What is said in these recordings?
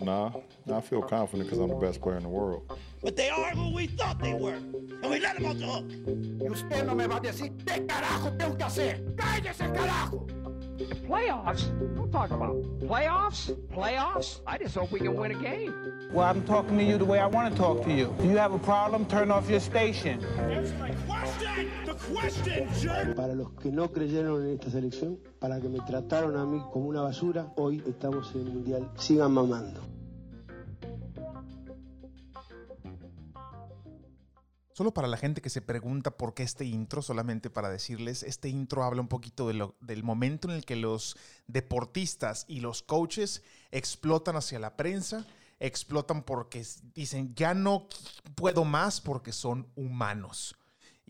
Nah, I feel confident because I'm the best player in the world. But they are who we thought they were. And we let them off the hook. Y usted no me va a decir qué carajo tengo que hacer. ¡Cállese, carajo! Playoffs? Don't talk about playoffs. Playoffs? I just hope we can win a game. Well, I'm talking to you the way I want to talk to you. Do you have a problem? Turn off your station. Para los que no creyeron en esta selección, para que me trataron a mí como una basura, hoy estamos en el Mundial. Sigan mamando. Solo para la gente que se pregunta por qué este intro, solamente para decirles, este intro habla un poquito de lo- del momento en el que los deportistas y los coaches explotan hacia la prensa, explotan porque dicen, ya no puedo más porque son humanos.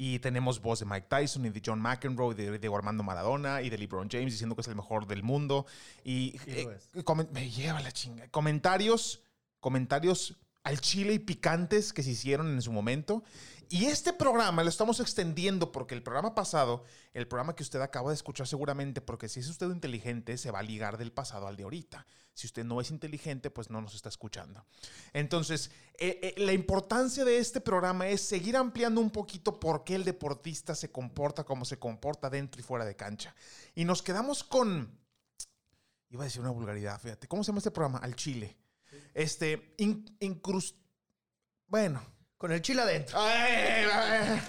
Y tenemos voz de Mike Tyson y de John McEnroe, y de Diego Armando Maradona y de LeBron James diciendo que es el mejor del mundo. Y eh, me lleva la chinga. Comentarios, comentarios al chile y picantes que se hicieron en su momento. Y este programa lo estamos extendiendo porque el programa pasado, el programa que usted acaba de escuchar seguramente, porque si es usted inteligente, se va a ligar del pasado al de ahorita. Si usted no es inteligente, pues no nos está escuchando. Entonces, eh, eh, la importancia de este programa es seguir ampliando un poquito por qué el deportista se comporta como se comporta dentro y fuera de cancha. Y nos quedamos con... Iba a decir una vulgaridad, fíjate. ¿Cómo se llama este programa? Al Chile. Este, in- incrust- Bueno. Con el chile adentro. Ay, ay,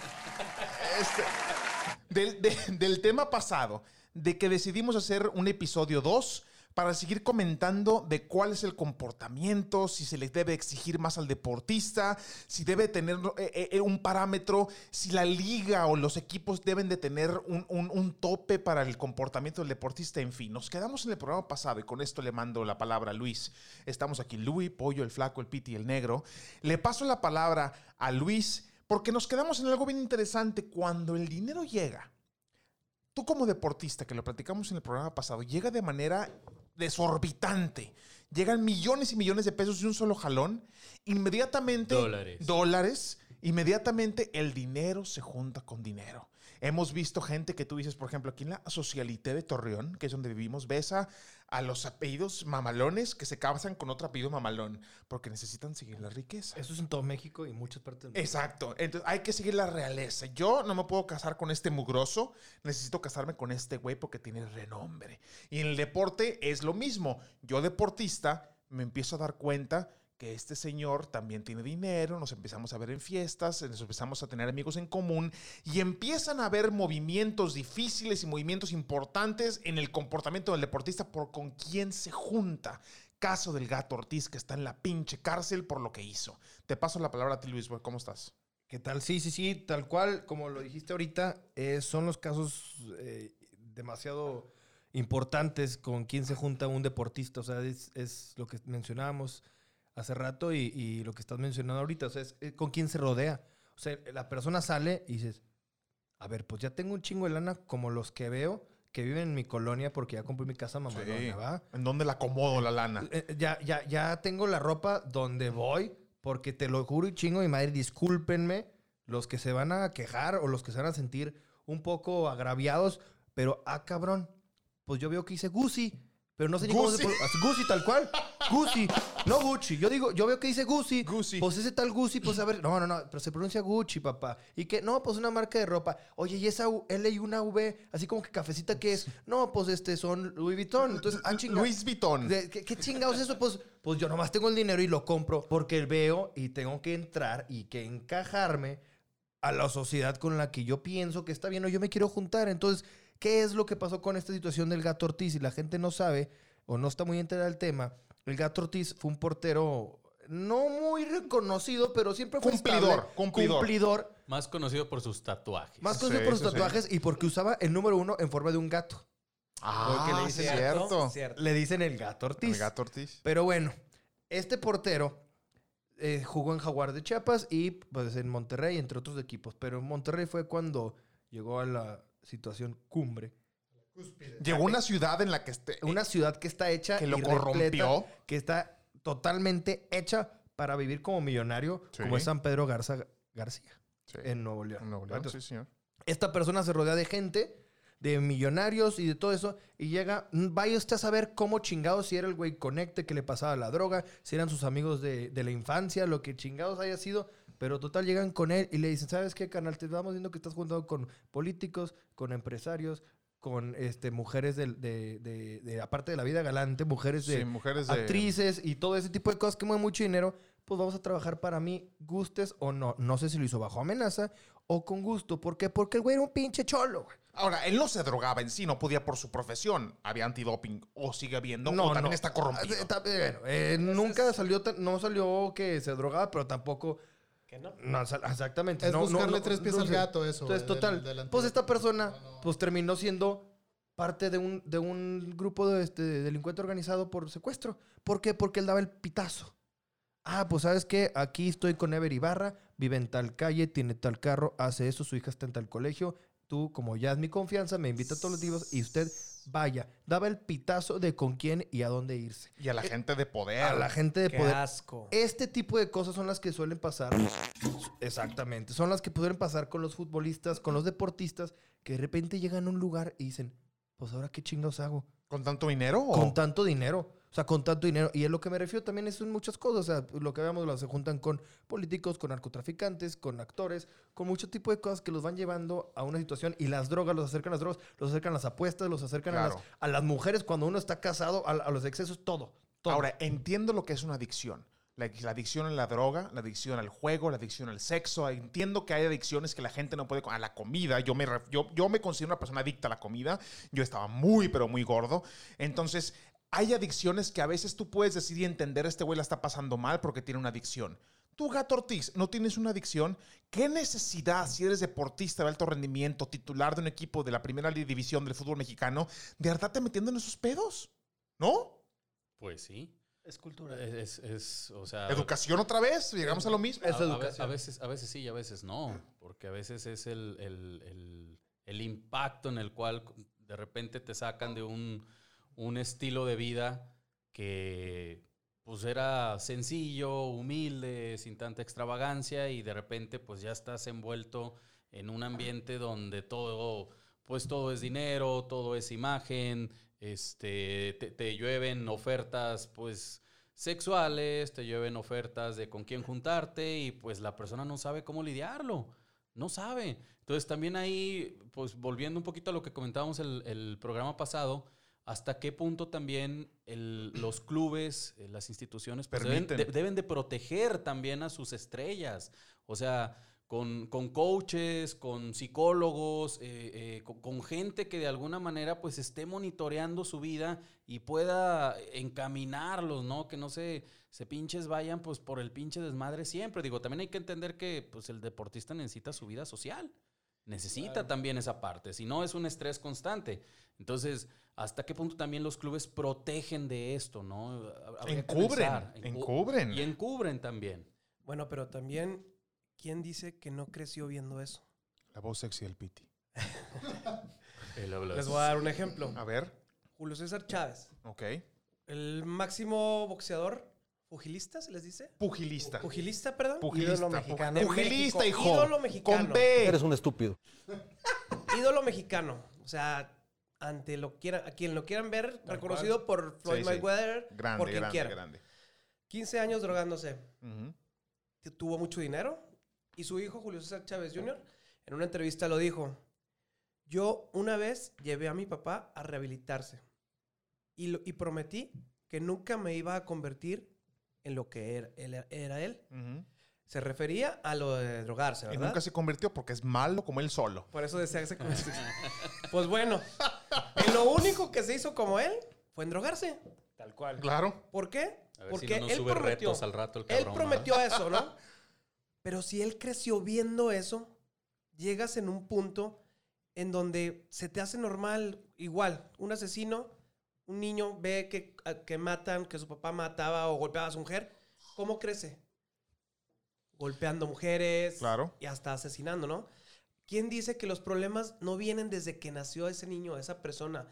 este, del, de- del tema pasado, de que decidimos hacer un episodio 2 para seguir comentando de cuál es el comportamiento, si se le debe exigir más al deportista, si debe tener eh, eh, un parámetro, si la liga o los equipos deben de tener un, un- tope para el comportamiento del deportista, en fin. Nos quedamos en el programa pasado y con esto le mando la palabra a Luis. Estamos aquí, Luis, Pollo, el Flaco, el Piti el Negro. Le paso la palabra a Luis porque nos quedamos en algo bien interesante. Cuando el dinero llega, tú como deportista, que lo platicamos en el programa pasado, llega de manera desorbitante. Llegan millones y millones de pesos de un solo jalón. Inmediatamente... Dólares. Dólares. Inmediatamente el dinero se junta con dinero. Hemos visto gente que tú dices, por ejemplo, aquí en la Socialité de Torreón, que es donde vivimos, ves a, a los apellidos mamalones que se casan con otro apellido mamalón porque necesitan seguir la riqueza. Eso es en todo México y muchas partes del mundo. Exacto. Entonces hay que seguir la realeza. Yo no me puedo casar con este mugroso. Necesito casarme con este güey porque tiene renombre. Y en el deporte es lo mismo. Yo deportista me empiezo a dar cuenta que este señor también tiene dinero, nos empezamos a ver en fiestas, nos empezamos a tener amigos en común y empiezan a haber movimientos difíciles y movimientos importantes en el comportamiento del deportista por con quién se junta. Caso del gato Ortiz que está en la pinche cárcel por lo que hizo. Te paso la palabra a ti, Luis. ¿Cómo estás? ¿Qué tal? Sí, sí, sí, tal cual, como lo dijiste ahorita, eh, son los casos eh, demasiado importantes con quién se junta un deportista. O sea, es, es lo que mencionábamos hace rato y, y lo que estás mencionando ahorita. O sea, es, eh, con quién se rodea. O sea, la persona sale y dices, a ver, pues ya tengo un chingo de lana como los que veo que viven en mi colonia porque ya compré mi casa mamalona, Sí. ¿va? ¿En dónde la acomodo la lana? Eh, ya, ya, ya tengo la ropa donde voy, porque te lo juro y chingo mi madre, discúlpenme los que se van a quejar o los que se van a sentir un poco agraviados, pero ah, cabrón, pues yo veo que dice Gucci, pero no sé ni cómo se Gucci. tal cual. Gucci, no Gucci. Yo digo, yo veo que dice Gucci. Gucci. Pues ese tal Gucci, pues a ver, no, no, no, pero se pronuncia Gucci, papá. Y que, no, pues una marca de ropa. Oye, y esa L y una V, así como que cafecita que es. No, pues este son Louis Vuitton. Entonces, ah, chinga. Luis Vuitton. ¿Qué, qué chingados es eso? Pues, pues yo nomás tengo el dinero y lo compro porque veo y tengo que entrar y que encajarme a la sociedad con la que yo pienso que está bien o yo me quiero juntar. Entonces, ¿qué es lo que pasó con esta situación del gato Ortiz? Y la gente no sabe o no está muy enterada del tema. El gato Ortiz fue un portero no muy reconocido, pero siempre fue Cumplidor, estable, cumplidor. cumplidor, Más conocido por sus tatuajes. más conocido Sí, por sus sí, sí. tatuajes y porque usaba el número uno en forma de un gato. Ah, Porque le dicen cierto. Cierto. Le dicen el gato Ortiz. El gato Ortiz. Pero bueno, este portero eh, jugó en Jaguar de Chiapas y pues en Monterrey, entre otros equipos. Pero en Monterrey fue cuando llegó a la situación cumbre. Llegó a una ciudad en la que este, Una ciudad que está hecha Que lo y repleta, corrompió. que está totalmente hecha para vivir como millonario, Sí. como es San Pedro Garza García Sí. en Nuevo León. En Nuevo León, Entonces, sí, señor. esta persona se rodea de gente de millonarios y de todo eso. Y llega, mm, vaya usted a saber cómo chingados si era el güey conecte que le pasaba la droga, si eran sus amigos de, de la infancia, lo que chingados haya sido. Pero total, llegan con él y le dicen, ¿sabes qué, canal? Te estamos viendo que estás juntando con políticos, con empresarios, con este, mujeres de, de, de- aparte de la vida galante, mujeres de Sí, mujeres de- actrices y todo ese tipo de cosas que mueven mucho dinero, pues vamos a trabajar para mí, gustes o no. No sé si lo hizo bajo amenaza o con gusto. ¿Por qué? Porque el güey era un pinche cholo, güey. Ahora, él no se drogaba en sí, no podía por su profesión. Había antidoping o sigue habiendo, No, o también no. está corrompido. Ah, bien, eh, nunca salió, no salió que se drogaba, pero tampoco... Que no. Exactamente. Es no, buscarle no, tres pies no al gato, eso. Entonces, total, del pues esta persona, No, no. pues terminó siendo parte de un, de un grupo de, este, de delincuente organizado por secuestro. ¿Por qué? Porque él daba el pitazo. Ah, pues sabes qué, aquí estoy con Ever Ibarra, vive en tal calle, tiene tal carro, hace eso, su hija está en tal colegio. Tú, como ya es mi confianza, me invita a todos los días y usted vaya. Daba el pitazo de con quién y a dónde irse. Y a la gente de poder. A la gente de Qué poder. asco. Este tipo de cosas son las que suelen pasar. Exactamente. Son las que pueden pasar con los futbolistas, con los deportistas, que de repente llegan a un lugar y dicen, pues ahora qué chingados hago. ¿Con tanto dinero? o- Con tanto dinero. O sea, con tanto dinero. Y es lo que me refiero también es en muchas cosas. O sea, lo que veamos, lo se juntan con políticos, con narcotraficantes, con actores, con mucho tipo de cosas que los van llevando a una situación. Y las drogas, los acercan a las drogas, los acercan a las apuestas, los acercan a, las, a las mujeres cuando uno está casado, a, a los excesos, todo. todo. Ahora, entiendo lo que es una adicción. La, la adicción a la droga, la adicción al juego, la adicción al sexo. Entiendo que hay adicciones que la gente no puede... A la comida. Yo me, yo, yo me considero una persona adicta a la comida. Yo estaba muy, pero muy gordo. Entonces, hay adicciones que a veces tú puedes decir y entender, este güey la está pasando mal porque tiene una adicción. Tú, Gato Ortiz, no tienes una adicción. ¿Qué necesidad, si eres deportista de alto rendimiento, titular de un equipo de la primera división del fútbol mexicano, de andarte metiendo en esos pedos? ¿No? Pues sí. Es cultura. Es, es- es, o sea... ¿Educación otra vez? ¿Llegamos a lo mismo? A, a ve- a veces, a veces sí y a veces no, porque a veces es el, el- el- el impacto en el cual de repente te sacan de un, un estilo de vida que pues era sencillo, humilde, sin tanta extravagancia y de repente pues ya estás envuelto en un ambiente donde todo pues todo es dinero, todo es imagen, este te, llueven ofertas pues sexuales, te llueven ofertas de con quién juntarte y pues la persona no sabe cómo lidiarlo, no sabe. Entonces también ahí, pues volviendo un poquito a lo que comentábamos el, el programa pasado, hasta qué punto también el- los clubes, eh, las instituciones, pues deben, de- deben de proteger también a sus estrellas. O sea, con, con coaches, con psicólogos, eh, eh, con, con gente que de alguna manera pues esté monitoreando su vida y pueda encaminarlos, ¿no? Que no se, se pinches vayan pues por el pinche desmadre siempre. Digo, también hay que entender que pues el deportista necesita su vida social. Necesita también esa parte, si no es un estrés constante. Entonces, ¿hasta qué punto también los clubes protegen de esto, no? Habría Encubren, pensar. Encu- encubren. Y encubren también. Bueno, pero también, ¿quién dice que no creció viendo eso? La voz sexy del Piti. Les voy a dar un ejemplo. A ver, Julio César Chávez, ok. el máximo boxeador, pugilista, se les dice. Pugilista. Pugilista, perdón. Pugilista. Ídolo mexicano. pu- Pugilista, México, hijo. Ídolo mexicano. Con B. Eres un estúpido. Ídolo mexicano. O sea, ante lo quiera, a quien lo quieran ver, reconocido por Floyd Sí, sí. Mayweather, Grande, por quien grande, quiera. grande. 15 años drogándose. Ujú. que tuvo mucho dinero. Y su hijo, Julio César Chávez Jr., en una entrevista lo dijo. Yo una vez llevé a mi papá a rehabilitarse. Y, lo- y prometí que nunca me iba a convertir en lo que era él. Era él. Ujú. Se refería a lo de drogarse, Y ¿verdad? nunca se convirtió porque es malo como él solo. Por eso decía que se convirtió. Pues bueno, en lo único que se hizo como él fue en drogarse. Tal cual. Claro. ¿Por qué? A ver Porque si no nos él sube prometió. retos al rato el él prometió eso, ¿no? Pero si él creció viendo eso, llegas en un punto en donde se te hace normal, igual, un asesino, un niño ve que, que matan, que su papá mataba o golpeaba a su mujer, ¿cómo crece? Golpeando mujeres Claro. y hasta asesinando, ¿no? ¿Quién dice que los problemas no vienen desde que nació ese niño, esa persona?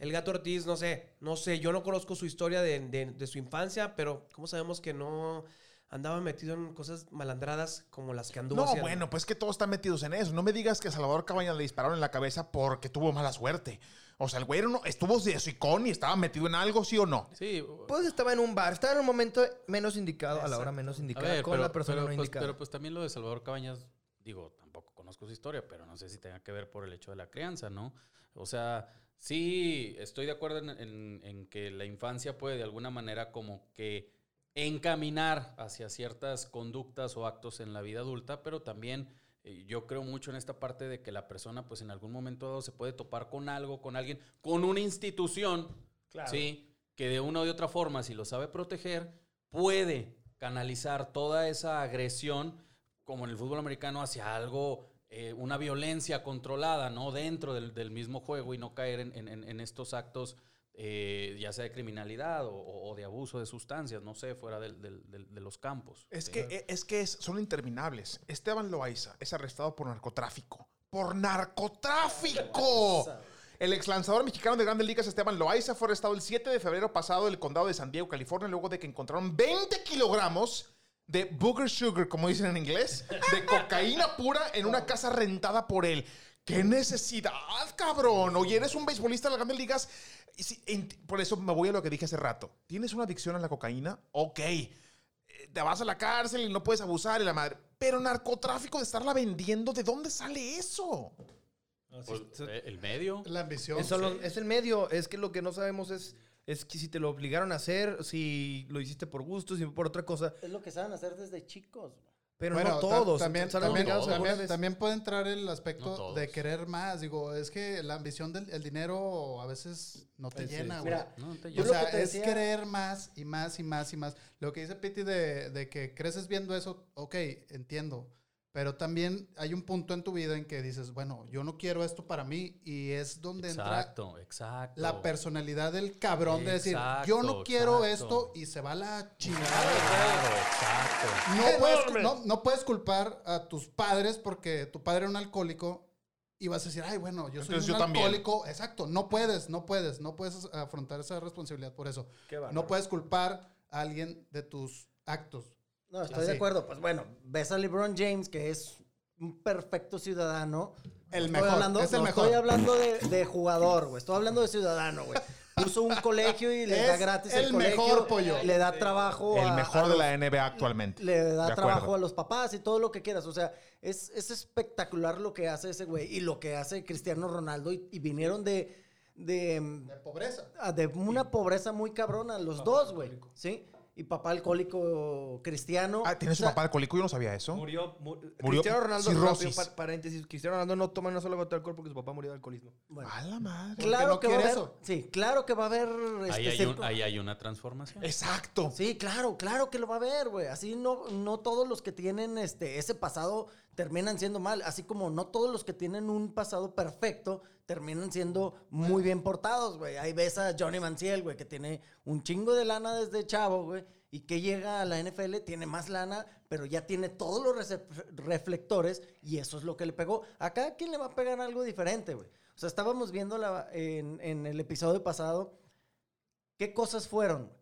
El gato Ortiz, no sé, no sé, yo no conozco su historia de, de- de su infancia, pero ¿cómo sabemos que no andaba metido en cosas malandradas como las que anduvo No, haciendo. bueno, pues que todos están metidos en eso. No me digas que a Salvador Cabañas le dispararon en la cabeza porque tuvo mala suerte. O sea, el güey uno- estuvo de sicón y estaba metido en algo, ¿sí o no? Sí, Pues estaba en un bar, estaba en un momento menos indicado, a la hora menos indicada, ver, con pero, la persona pero, no pues, indicada. pero, pues también lo de Salvador Cabañas, digo, tampoco conozco su historia, pero no sé si tenga que ver por el hecho de la crianza, ¿no? O sea, sí, estoy de acuerdo en, en- en que la infancia puede de alguna manera como que encaminar hacia ciertas conductas o actos en la vida adulta, pero también eh, yo creo mucho en esta parte de que la persona pues en algún momento dado se puede topar con algo, con alguien, con una institución, Claro. ¿sí? Que de una u otra forma, si lo sabe proteger, puede canalizar toda esa agresión, como en el fútbol americano, hacia algo, eh, una violencia controlada, ¿no? Dentro del, del mismo juego y no caer en, en- en estos actos, eh, ya sea de criminalidad o, o de abuso de sustancias, no sé, fuera del- del- de los campos. Es ¿sí? que, e, es que es- son interminables. Esteban Loaiza es arrestado por narcotráfico. ¡Por narcotráfico! El ex lanzador mexicano de Grandes Ligas, Esteban Loaiza, fue arrestado el 7 de febrero pasado en el condado de San Diego, California, luego de que encontraron 20 kilogramos de booger sugar, como dicen en inglés, de cocaína pura en una casa rentada por él. ¡Qué necesidad, cabrón! Oye, eres un beisbolista de las Grandes Ligas. Y sí, en- por eso me voy a lo que dije hace rato. ¿Tienes una adicción a la cocaína? Ok eh, te vas a la cárcel y no puedes abusar y la madre. Pero narcotráfico de estarla vendiendo, ¿de dónde sale eso? Pues, el medio. La ambición. Es, solo- es el medio, es que lo que no sabemos es, es que si te lo obligaron a hacer, si lo hiciste por gusto, si por otra cosa. Es lo que saben hacer desde chicos. güey. Pero Bueno, no todos. También, también, también- puede entrar el aspecto de querer más. Digo, es que la ambición del el dinero a veces no te sí, llena, sí. güey. Mira, No, te O sea, que es decía- querer más y más y más y más. Lo que dice Piti de, de que creces viendo eso, ok, entiendo. Pero también hay un punto en tu vida en que dices, bueno, yo no quiero esto para mí. Y es donde entra Exacto, exacto. la personalidad del cabrón de decir, yo no quiero exacto. esto y se va la chingada. Claro, exacto. No puedes, no, no puedes culpar a tus padres porque tu padre era un alcohólico y vas a decir, ay, bueno, yo soy Entonces un yo también. alcohólico. Exacto, no puedes, no puedes, no puedes afrontar esa responsabilidad por eso. No puedes culpar a alguien de tus actos. No, estoy Así. de acuerdo. Pues bueno, ves a LeBron James, que es un perfecto ciudadano. El mejor, Estoy hablando, es el no mejor. estoy hablando de, de jugador, güey. Estoy hablando de ciudadano, güey. Puso un colegio y le da gratis el el, colegio. mejor, pollo. Le da trabajo El a- mejor a de los- la NBA actualmente. Le da De trabajo acuerdo. a los papás y todo lo que quieras. O sea, es, es espectacular lo que hace ese güey y lo que hace Cristiano Ronaldo. Y, y vinieron de, de, De pobreza. ah, de una pobreza muy cabrona, los dos, güey. ¿Sí? Y papá alcohólico cristiano. Ah, ¿tienes O sea, un papá alcohólico? Yo no sabía eso. Murió, mu- Murió Cristiano Ronaldo, cirrosis. rápido, paréntesis, Cristiano Ronaldo no toma una sola gota de alcohol porque su papá murió de alcoholismo. bueno. A la madre. Claro no que va a haber. eso. Sí, claro que va a haber. Ahí este, hay, un- ahí hay una transformación. Exacto. Sí, claro, claro que lo va a haber, güey. Así no, no todos los que tienen este, ese pasado terminan siendo mal. Así como no todos los que tienen un pasado perfecto terminan siendo muy bien portados, güey. Ahí ves a Johnny Manciel, güey, que tiene un chingo de lana desde chavo, güey. Y que llega a la NFL, tiene más lana, pero ya tiene todos los reflectores y eso es lo que le pegó. Acá, ¿quién le va a pegar algo diferente, güey? O sea, estábamos viendo la- en, en el episodio pasado ¿Qué cosas fueron?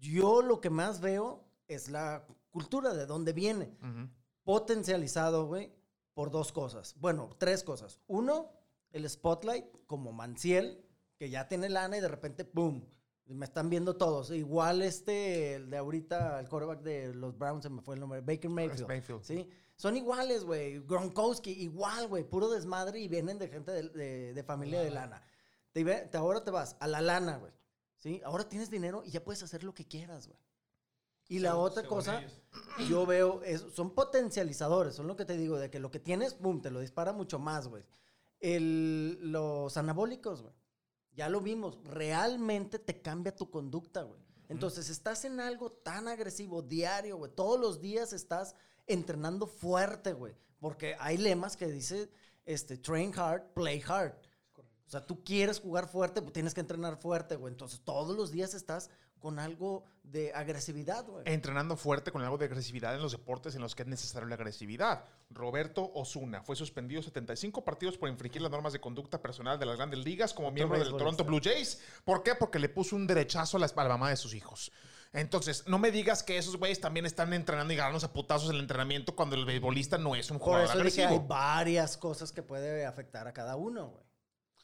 Yo lo que más veo es la cultura, de dónde viene. Ujú. Potencializado, güey, por dos cosas. Bueno, tres cosas. Uno, el spotlight, como Manciel, que ya tiene lana y de repente, ¡pum! Me están viendo todos. Igual este, el de ahorita, el quarterback de los Browns, se me fue el nombre, Baker Mayfield. Mayfield. ¿sí? Son iguales, güey. Gronkowski, igual, güey. Puro desmadre y vienen de gente de, de- de familia de lana. Te, ve- te- ahora te vas a la lana, güey. ¿Sí? Ahora tienes dinero y ya puedes hacer lo que quieras, güey. Y la otra cosa, yo veo, es, son potencializadores, son lo que te digo, de que lo que tienes, boom, te lo dispara mucho más, güey. El- Los anabólicos, güey. Ya lo vimos, realmente te cambia tu conducta, güey. Entonces, estás en algo tan agresivo diario, güey. Todos los días estás entrenando fuerte, güey. Porque hay lemas que dice, este, train hard, play hard. O sea, tú quieres jugar fuerte, pues tienes que entrenar fuerte, güey. Entonces, todos los días estás con algo de agresividad, güey. Entrenando fuerte con algo de agresividad en los deportes en los que es necesario la agresividad. Roberto Osuna fue suspendido 75 partidos por infringir las normas de conducta personal de las grandes ligas como miembro del. Toronto Blue Jays. ¿Por qué? Porque le puso un derechazo a la, a la mamá de sus hijos. Entonces, no me digas que esos güeyes también están entrenando y ganándose a putazos en el entrenamiento cuando el beisbolista no es un Por jugador eso dije, hay agresivo. varias cosas que puede afectar a cada uno, güey.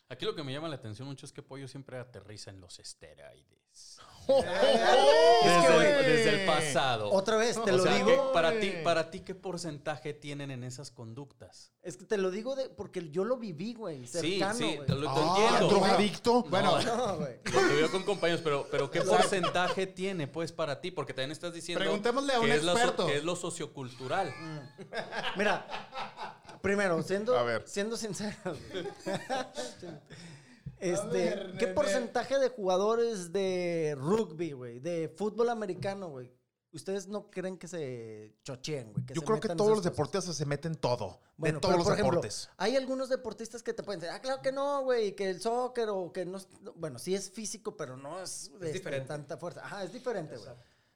Aquí lo que me llama la atención mucho es que Pollo siempre aterriza en los esteroides. Desde, el, desde el pasado. Otra vez, te O lo sea, digo. para ti, para ti, ¿qué porcentaje tienen en esas conductas? Es que te lo digo de, porque yo lo viví, güey. Sí, Cercano, sí, te lo te Ah, entiendo. drogadicto. Bueno, No, güey. lo tuve con compañeros, pero, pero ¿qué porcentaje tiene, pues, para ti? Porque también estás diciendo Preguntémosle a un que, es lo experto. que es lo sociocultural. Mira, primero, siendo, A ver. siendo sincero. Este, ver, ¿qué nene. porcentaje de jugadores de rugby, güey, de fútbol americano, güey? ¿Ustedes no creen que se chocheen, güey? Yo se creo que todos los cosas? deportistas se meten todo. Bueno, de todos pero, los por ejemplo, deportes. hay algunos deportistas que te pueden decir, ah, claro que no, güey, que el soccer o que no, es- no- bueno, sí es físico, pero no es, este, diferente. tanta fuerza. Ajá, es diferente, güey.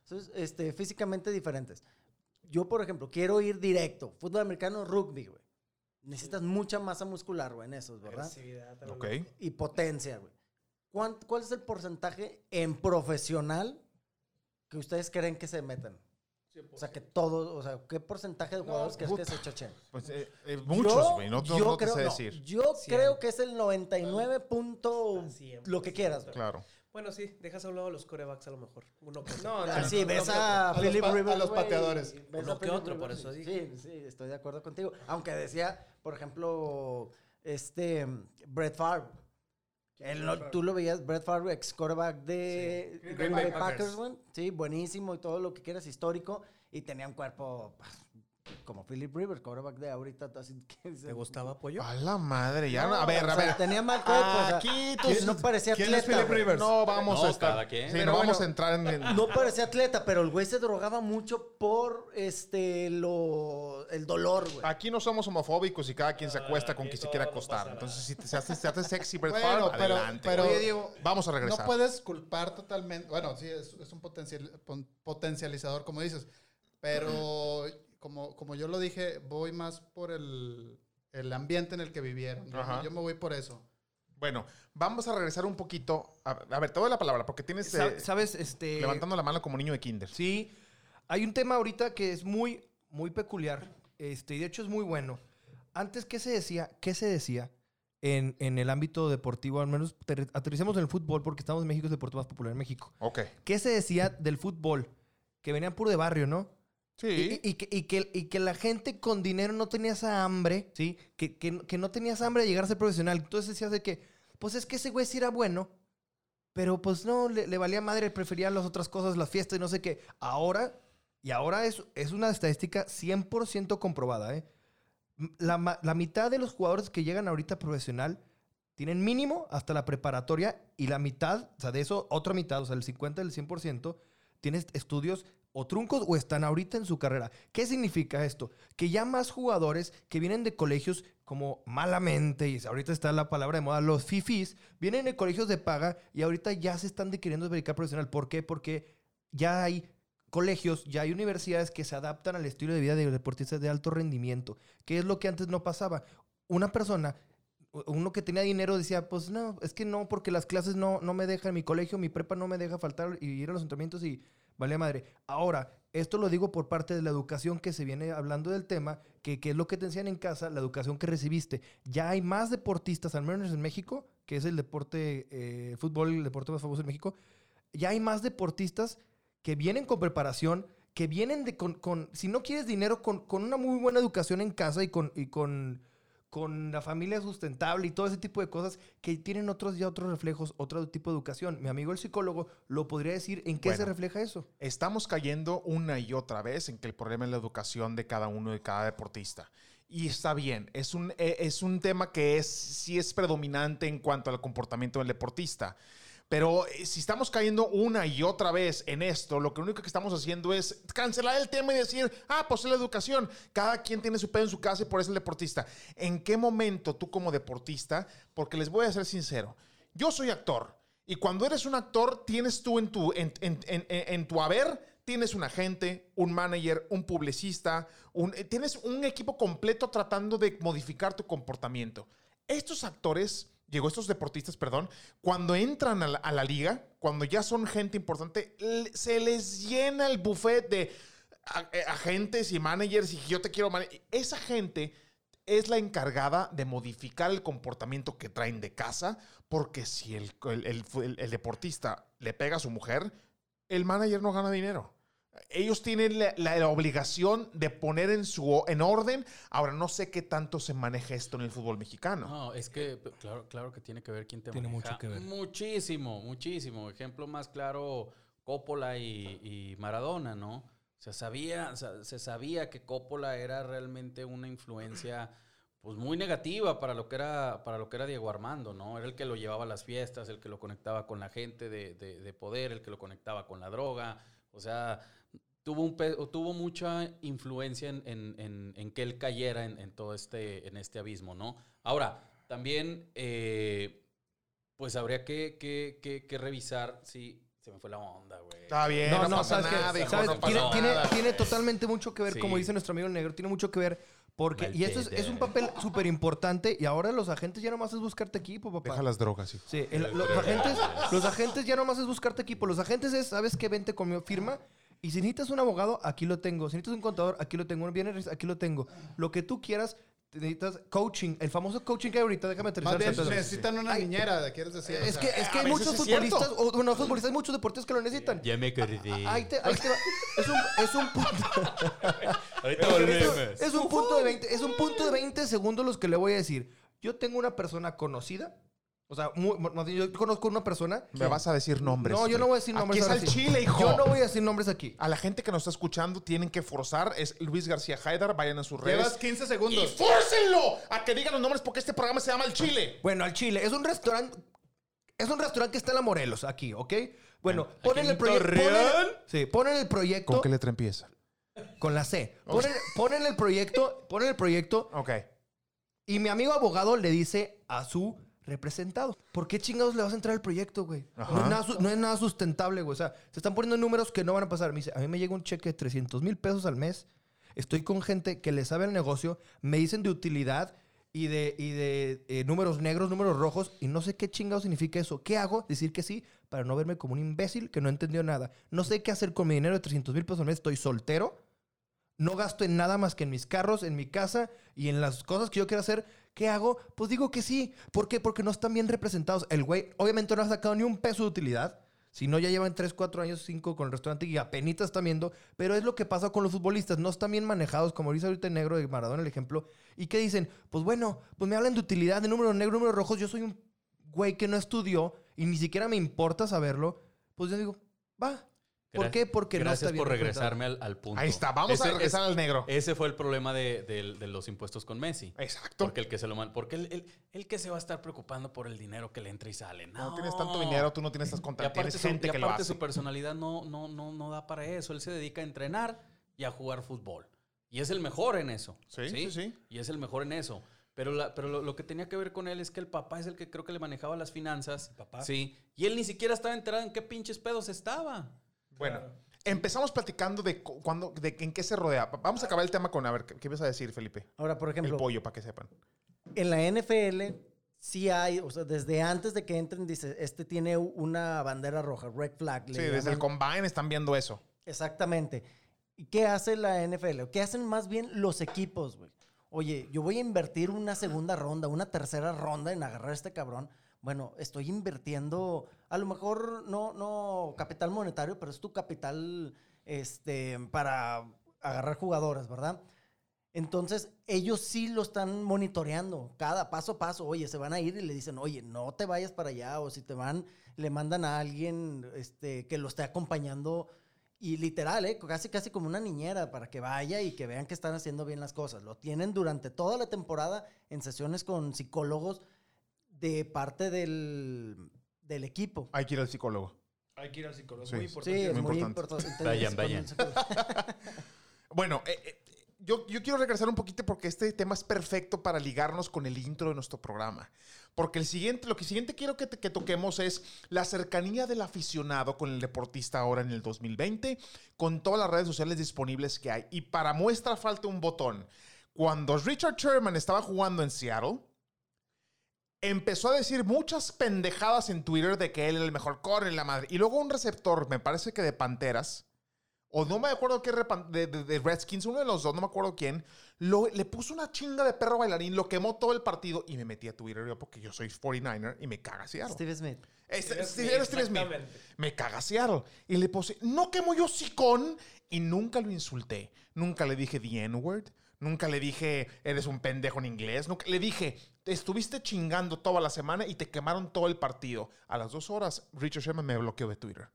Entonces, este, físicamente diferentes. Yo, por ejemplo, quiero ir directo, fútbol americano, rugby, güey. Necesitas mucha masa muscular, güey, en esos, ¿verdad? Ok. Y potencia, güey. ¿Cuán- ¿Cuál es el porcentaje en profesional que ustedes creen que se metan? O sea, que todos, o sea, ¿qué porcentaje de jugadores crees que se chochen? Pues, eh, eh, muchos, güey. No, no- no te sé no, decir. Yo Cien. creo que es el 99 punto lo que quieras, güey. Claro. Bueno, sí, dejas a un lado a los corebacks a lo mejor. Uno que No, no, sí, ves a, Philip a Rivers, los pateadores. Uno a que Philip otro, por eso sí, dije. Sí, sí, estoy de acuerdo contigo. Aunque decía, por ejemplo, este Brett Favre. Él no- tú lo veías, Brett Favre, ex quarterback de Sí. Green Bay Packers. Sí, buenísimo y todo lo que quieras, histórico. Y tenía un cuerpo pues, como Philip Rivers, quarterback de ahorita. Así que, ¿Te gustaba apoyo? A la madre, ya. No, a ver, o a sea, ver. tenía mal cuerpo. o sea, Aquí que tus- no parecía ¿Quién es atleta. Philip. Rivers? No vamos No, a estar. cada quien. Sí, Pero no vamos a entrar en. en- No parecía atleta, pero el güey se drogaba mucho por este lo el dolor, güey. Aquí no somos homofóbicos y cada quien se acuesta con quien se quiera acostar. Entonces, si te, se hace, se hace sexy Brett Bueno, Favre, pero- adelante. pero- güey. Oye, Diego, vamos a regresar. No puedes culpar totalmente. Bueno, sí, es, es un potencial, potencializador, como dices. Pero como, como yo lo dije, voy más por el, el ambiente en el que vivieron. Yo, Ajá. yo me voy por eso. Bueno, vamos a regresar un poquito. A, a ver, te doy la palabra porque tienes. Sa- eh, ¿Sabes? Este, levantando la mano como niño de kinder. Sí. Hay un tema ahorita que es muy, muy peculiar. Este, y de hecho es muy bueno. Antes, ¿qué se decía? ¿Qué se decía en, en el ámbito deportivo? Al menos ter- aterricemos en el fútbol porque estamos en México, es el deporte más popular en México. Ok. ¿Qué se decía del fútbol? Que venían puro de barrio, ¿no? Sí. Y, y que, y que- y que la gente con dinero no tenía esa hambre, ¿sí? Que, que, que no tenía esa hambre de llegar a ser profesional. Entonces decías de que, pues es que ese güey sí era bueno, pero pues no, le, le valía madre, prefería las otras cosas, las fiestas y no sé qué. Ahora, y ahora es, es una estadística 100% comprobada, ¿eh? La, la mitad de los jugadores que llegan ahorita profesional tienen mínimo hasta la preparatoria y la mitad, o sea, de eso, otra mitad, o sea, el 50 del 100%, tienes estudios o truncos o están ahorita en su carrera. ¿Qué significa esto? Que ya más jugadores que vienen de colegios como malamente, y ahorita está la palabra de moda, los fifis, vienen de colegios de paga y ahorita ya se están de queriendo profesional. ¿Por qué? Porque ya hay colegios, ya hay universidades que se adaptan al estilo de vida de deportistas de alto rendimiento, que es lo que antes no pasaba. Una persona, uno que tenía dinero decía, pues no, es que no, porque las clases no, no me dejan, mi colegio, mi prepa no me deja faltar y ir a los entrenamientos y vale madre. Ahora, esto lo digo por parte de la educación que se viene hablando del tema, que, que es lo que te enseñan en casa, la educación que recibiste. Ya hay más deportistas, al menos en México, que es el deporte, eh, fútbol, el deporte más famoso en México, ya hay más deportistas que vienen con preparación, que vienen de con, con- si no quieres dinero, con, con una muy buena educación en casa y con, y con, con la familia sustentable y todo ese tipo de cosas que tienen otros ya otros reflejos, otro tipo de educación. Mi amigo el psicólogo lo podría decir en qué se refleja eso. Estamos cayendo una y otra vez en que el problema es la educación de cada uno, de cada deportista. Y está bien, es un, eh, es un tema que es, sí es predominante en cuanto al comportamiento del deportista. Pero eh, si estamos cayendo una y otra vez en esto, lo que único que estamos haciendo es cancelar el tema y decir, ah, pues es la educación. Cada quien tiene su pedo en su casa y por eso es el deportista. ¿En qué momento tú como deportista, porque les voy a ser sincero, yo soy actor y cuando eres un actor tienes tú en tu, en, tu haber, tienes un agente, un manager, un publicista, eh, tienes un equipo completo tratando de modificar tu comportamiento. Estos actores llegó estos deportistas, perdón, cuando entran a la, liga, cuando ya son gente importante, se les llena el buffet de eh, agentes y managers y yo te quiero... Esa gente es la encargada de modificar el comportamiento que traen de casa, porque si el- el deportista le pega a su mujer, el manager no gana dinero. Ellos tienen la, la- la obligación de poner en, su, en orden. Ahora, no sé qué tanto se maneja esto en el fútbol mexicano. No, es que claro, claro que tiene que ver quién te Tiene maneja. mucho que ver. Muchísimo, muchísimo. Ejemplo más claro, Coppola y, y Maradona, ¿no? Se sabía, o sea, se sabía que Coppola era realmente una influencia pues muy negativa para lo que era para lo que era Diego Armando, ¿no? Era el que lo llevaba a las fiestas, el que lo conectaba con la gente de, de- de poder, el que lo conectaba con la droga. O sea, tuvo, un tuvo mucha influencia en, en- en- en que él cayera en, en todo este, en este abismo, ¿no? Ahora, también, eh, pues habría que, que- que- que revisar si... Se me fue la onda, güey. Está bien, no, pasa ¿sabes hijo, ¿Sabes? no tiene, nada. tiene- tiene totalmente mucho que ver, Sí. como dice nuestro amigo el negro, tiene mucho que ver porque... Y esto es, es un papel súper importante y ahora los agentes ya nomás es buscarte equipo, papá. Deja las drogas, hijo. Sí, el- los, agentes, los agentes ya nomás es buscarte equipo. Los agentes es, ¿sabes qué? Vente conmigo, firma. Y si necesitas un abogado, aquí lo tengo. Si necesitas un contador, aquí lo tengo. Un bienes, aquí lo tengo. Lo que tú quieras, te necesitas coaching. El famoso coaching que hay ahorita, déjame Más aterrizar. bien ese pedo. necesitan una Ay, niñera, ¿quieres decir? Es O que, es que a hay muchos cierto. futbolistas, o, bueno, no futbolistas, hay muchos deportistas que lo necesitan. Ya me acordé. Ahí te, ahí te va. Es un, es un punto. Ahorita volvemos. Es un punto de 20, es un punto de 20 segundos los que le voy a decir. Yo tengo una persona conocida. O sea, muy- yo conozco una persona. Me vas a decir nombres. No, yo no voy a decir Aquí nombres. es ahora al. Chile, hijo. Yo no voy a decir nombres aquí. A la gente que nos está escuchando tienen que forzar. Es Luis García Haidar. Vayan a sus Llevas redes. 15 Y segundos. fórcenlo a que digan los nombres porque este programa se llama El Chile. Bueno, al Chile. Es un restaurante. Es un restaurante que está en la Morelos, aquí, ¿ok? Bueno, ponen en el proyecto. Sí, ponen el proyecto. ¿Con qué letra empieza? Con la C. Ponen, ponen el proyecto. Ponen el proyecto. Ok. Y mi amigo abogado le dice a su representado, ¿por qué chingados le vas a entrar al proyecto, güey? No, es nada su- no es nada sustentable, güey. O sea, se están poniendo números que no van a pasar. Me dice, a mí me llega un cheque de 300 mil pesos al mes. Estoy con gente que le sabe el negocio, me dicen de utilidad y de, y de eh, números negros, números rojos, y no sé qué chingados significa eso. ¿Qué hago? Decir que sí para no verme como un imbécil que no entendió nada. No sé qué hacer con mi dinero de 300 mil pesos al mes. Estoy soltero. No gasto en nada más que en mis carros, en mi casa y en las cosas que yo quiero hacer. ¿Qué hago? Pues digo que sí. ¿Por qué? Porque no están bien representados. El güey obviamente no ha sacado ni un peso de utilidad. Si no, ya llevan 3, 4 años, 5 con el restaurante y apenas están viendo. Pero es lo que pasa con los futbolistas. No están bien manejados, como dice ahorita el negro de Maradona, el ejemplo. ¿Y qué dicen? Pues bueno, pues me hablan de utilidad, de números negros, números rojos. Yo soy un güey que no estudió y ni siquiera me importa saberlo. Pues yo digo, va. ¿Por qué? Porque no Gracias está bien por regresarme al, al punto. Ahí está. Vamos a regresar ese- al negro. Ese fue el problema de, de- de los impuestos con Messi. Exacto. Porque el que se lo mal, porque el, el- el que se va a estar preocupando por el dinero que le entra y sale. No, No tienes tanto dinero, tú no tienes contas. aparte, Tienes su, gente y que lo aparte hace. su personalidad no, no, no, no da para eso. Él se dedica a entrenar y a jugar fútbol. Y es el mejor en eso. Sí, sí, sí. Y es el mejor en eso. Pero, la- pero lo, lo que tenía que ver con él es que el papá es el que creo que le manejaba las finanzas. Sí. Y él ni siquiera estaba enterado en qué pinches pedos estaba. Bueno, empezamos platicando de cu- cuándo, de en qué se rodea. Vamos a acabar el tema con, a ver, ¿qué, qué ibas a decir, Felipe? Ahora, por El ejemplo, pollo, para que sepan. en la NFL sí hay, o sea, desde antes de que entren, dice, este tiene una bandera roja, red flag. Sí, desde el combine están viendo eso. Exactamente. ¿Y qué hace la NFL? ¿Qué hacen más bien los equipos, güey? Oye, yo voy a invertir una segunda ronda, una tercera ronda en agarrar a este cabrón. Bueno, estoy invirtiendo, a lo mejor no, no capital monetario, pero es tu capital este, para agarrar jugadores, ¿verdad? Entonces, ellos sí lo están monitoreando, cada paso a paso. Oye, se van a ir y le dicen, oye, no te vayas para allá. O si te van, le mandan a alguien este, que lo esté acompañando. Y literal, ¿eh? casi, casi como una niñera para que vaya y que vean que están haciendo bien las cosas. Lo tienen durante toda la temporada en sesiones con psicólogos de parte del, del equipo. Hay que ir al psicólogo. Hay que ir al psicólogo. Sí. Muy Sí, importante. es muy muy importante. Vayan, vayan. Bueno, eh, eh, yo, yo quiero regresar un poquito porque este tema es perfecto para ligarnos con el intro de nuestro programa. Porque el siguiente, lo que siguiente quiero que, te- que toquemos es la cercanía del aficionado con el deportista ahora en el 2020, con todas las redes sociales disponibles que hay. Y para muestra falta un botón. Cuando Richard Sherman estaba jugando en Seattle, empezó a decir muchas pendejadas en Twitter de que él era el mejor core en la madre. Y luego un receptor, me parece que de Panteras, o no me acuerdo qué de, de- de Redskins, uno de los dos, no me acuerdo quién, lo- le puso una chinga de perro bailarín, lo quemó todo el partido y me metí a Twitter yo porque yo soy 49er y me caga Seattle. Steve Smith. Es- Steve Smith, era Steve Smith. exactamente. Me caga Seattle. Y le puse, no quemo yo sicón. Y nunca lo insulté. Nunca le dije the N-word. Nunca le dije, eres un pendejo en inglés. Nunca, le dije, te estuviste chingando toda la semana y te quemaron todo el partido. A las dos horas, Richard Sherman me bloqueó de Twitter.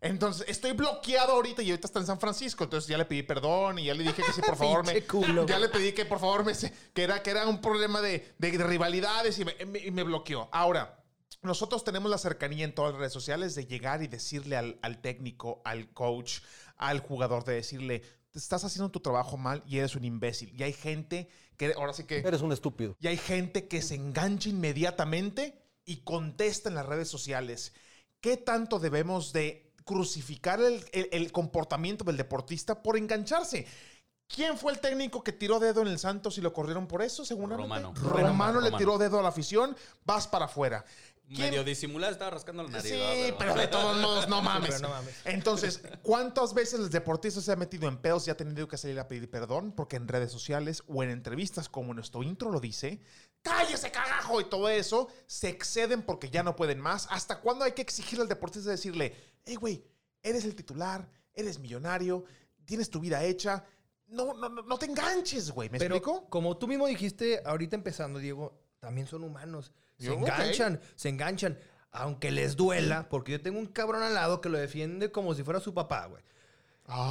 Entonces, estoy bloqueado ahorita y ahorita está en San Francisco. Entonces ya le pedí perdón y ya le dije que sí, por favor, me. Culo. Ya le pedí que por favor me. que era, que era un problema de, de- de rivalidades y me, me- y me bloqueó. Ahora, nosotros tenemos la cercanía en todas las redes sociales de llegar y decirle al, al técnico, al coach, al jugador, de decirle, "Te estás haciendo tu trabajo mal y eres un imbécil. Y hay gente que, ahora sí que... Eres un estúpido. Y hay gente que se engancha inmediatamente y contesta en las redes sociales. ¿Qué tanto debemos de crucificar el, el- el comportamiento del deportista por engancharse? ¿Quién fue el técnico que tiró dedo en el Santos y lo corrieron por eso, seguramente? Romano. Romano, le Romano. tiró dedo a la afición, vas para afuera. ¿Quién- Medio disimulado estaba rascando la nariz. Sí, ¿verdad? pero de todos modos, no Sí, mames. pero no mames. Entonces, ¿cuántas veces el deportista se ha metido en pedos y ha tenido que salir a pedir perdón? Porque en redes sociales o en entrevistas, como nuestro intro lo dice, ¡cállese, cagajo! Y todo eso, se exceden porque ya no pueden más. ¿Hasta cuándo hay que exigirle al deportista decirle, hey, güey, eres el titular, eres millonario, tienes tu vida hecha? No, no, no, no te enganches, güey. ¿Me Pero explico? como tú mismo dijiste ahorita empezando, Diego, también son humanos. Se Yo, enganchan, se enganchan. Aunque les duela, porque yo tengo un cabrón al lado que lo defiende como si fuera su papá, güey.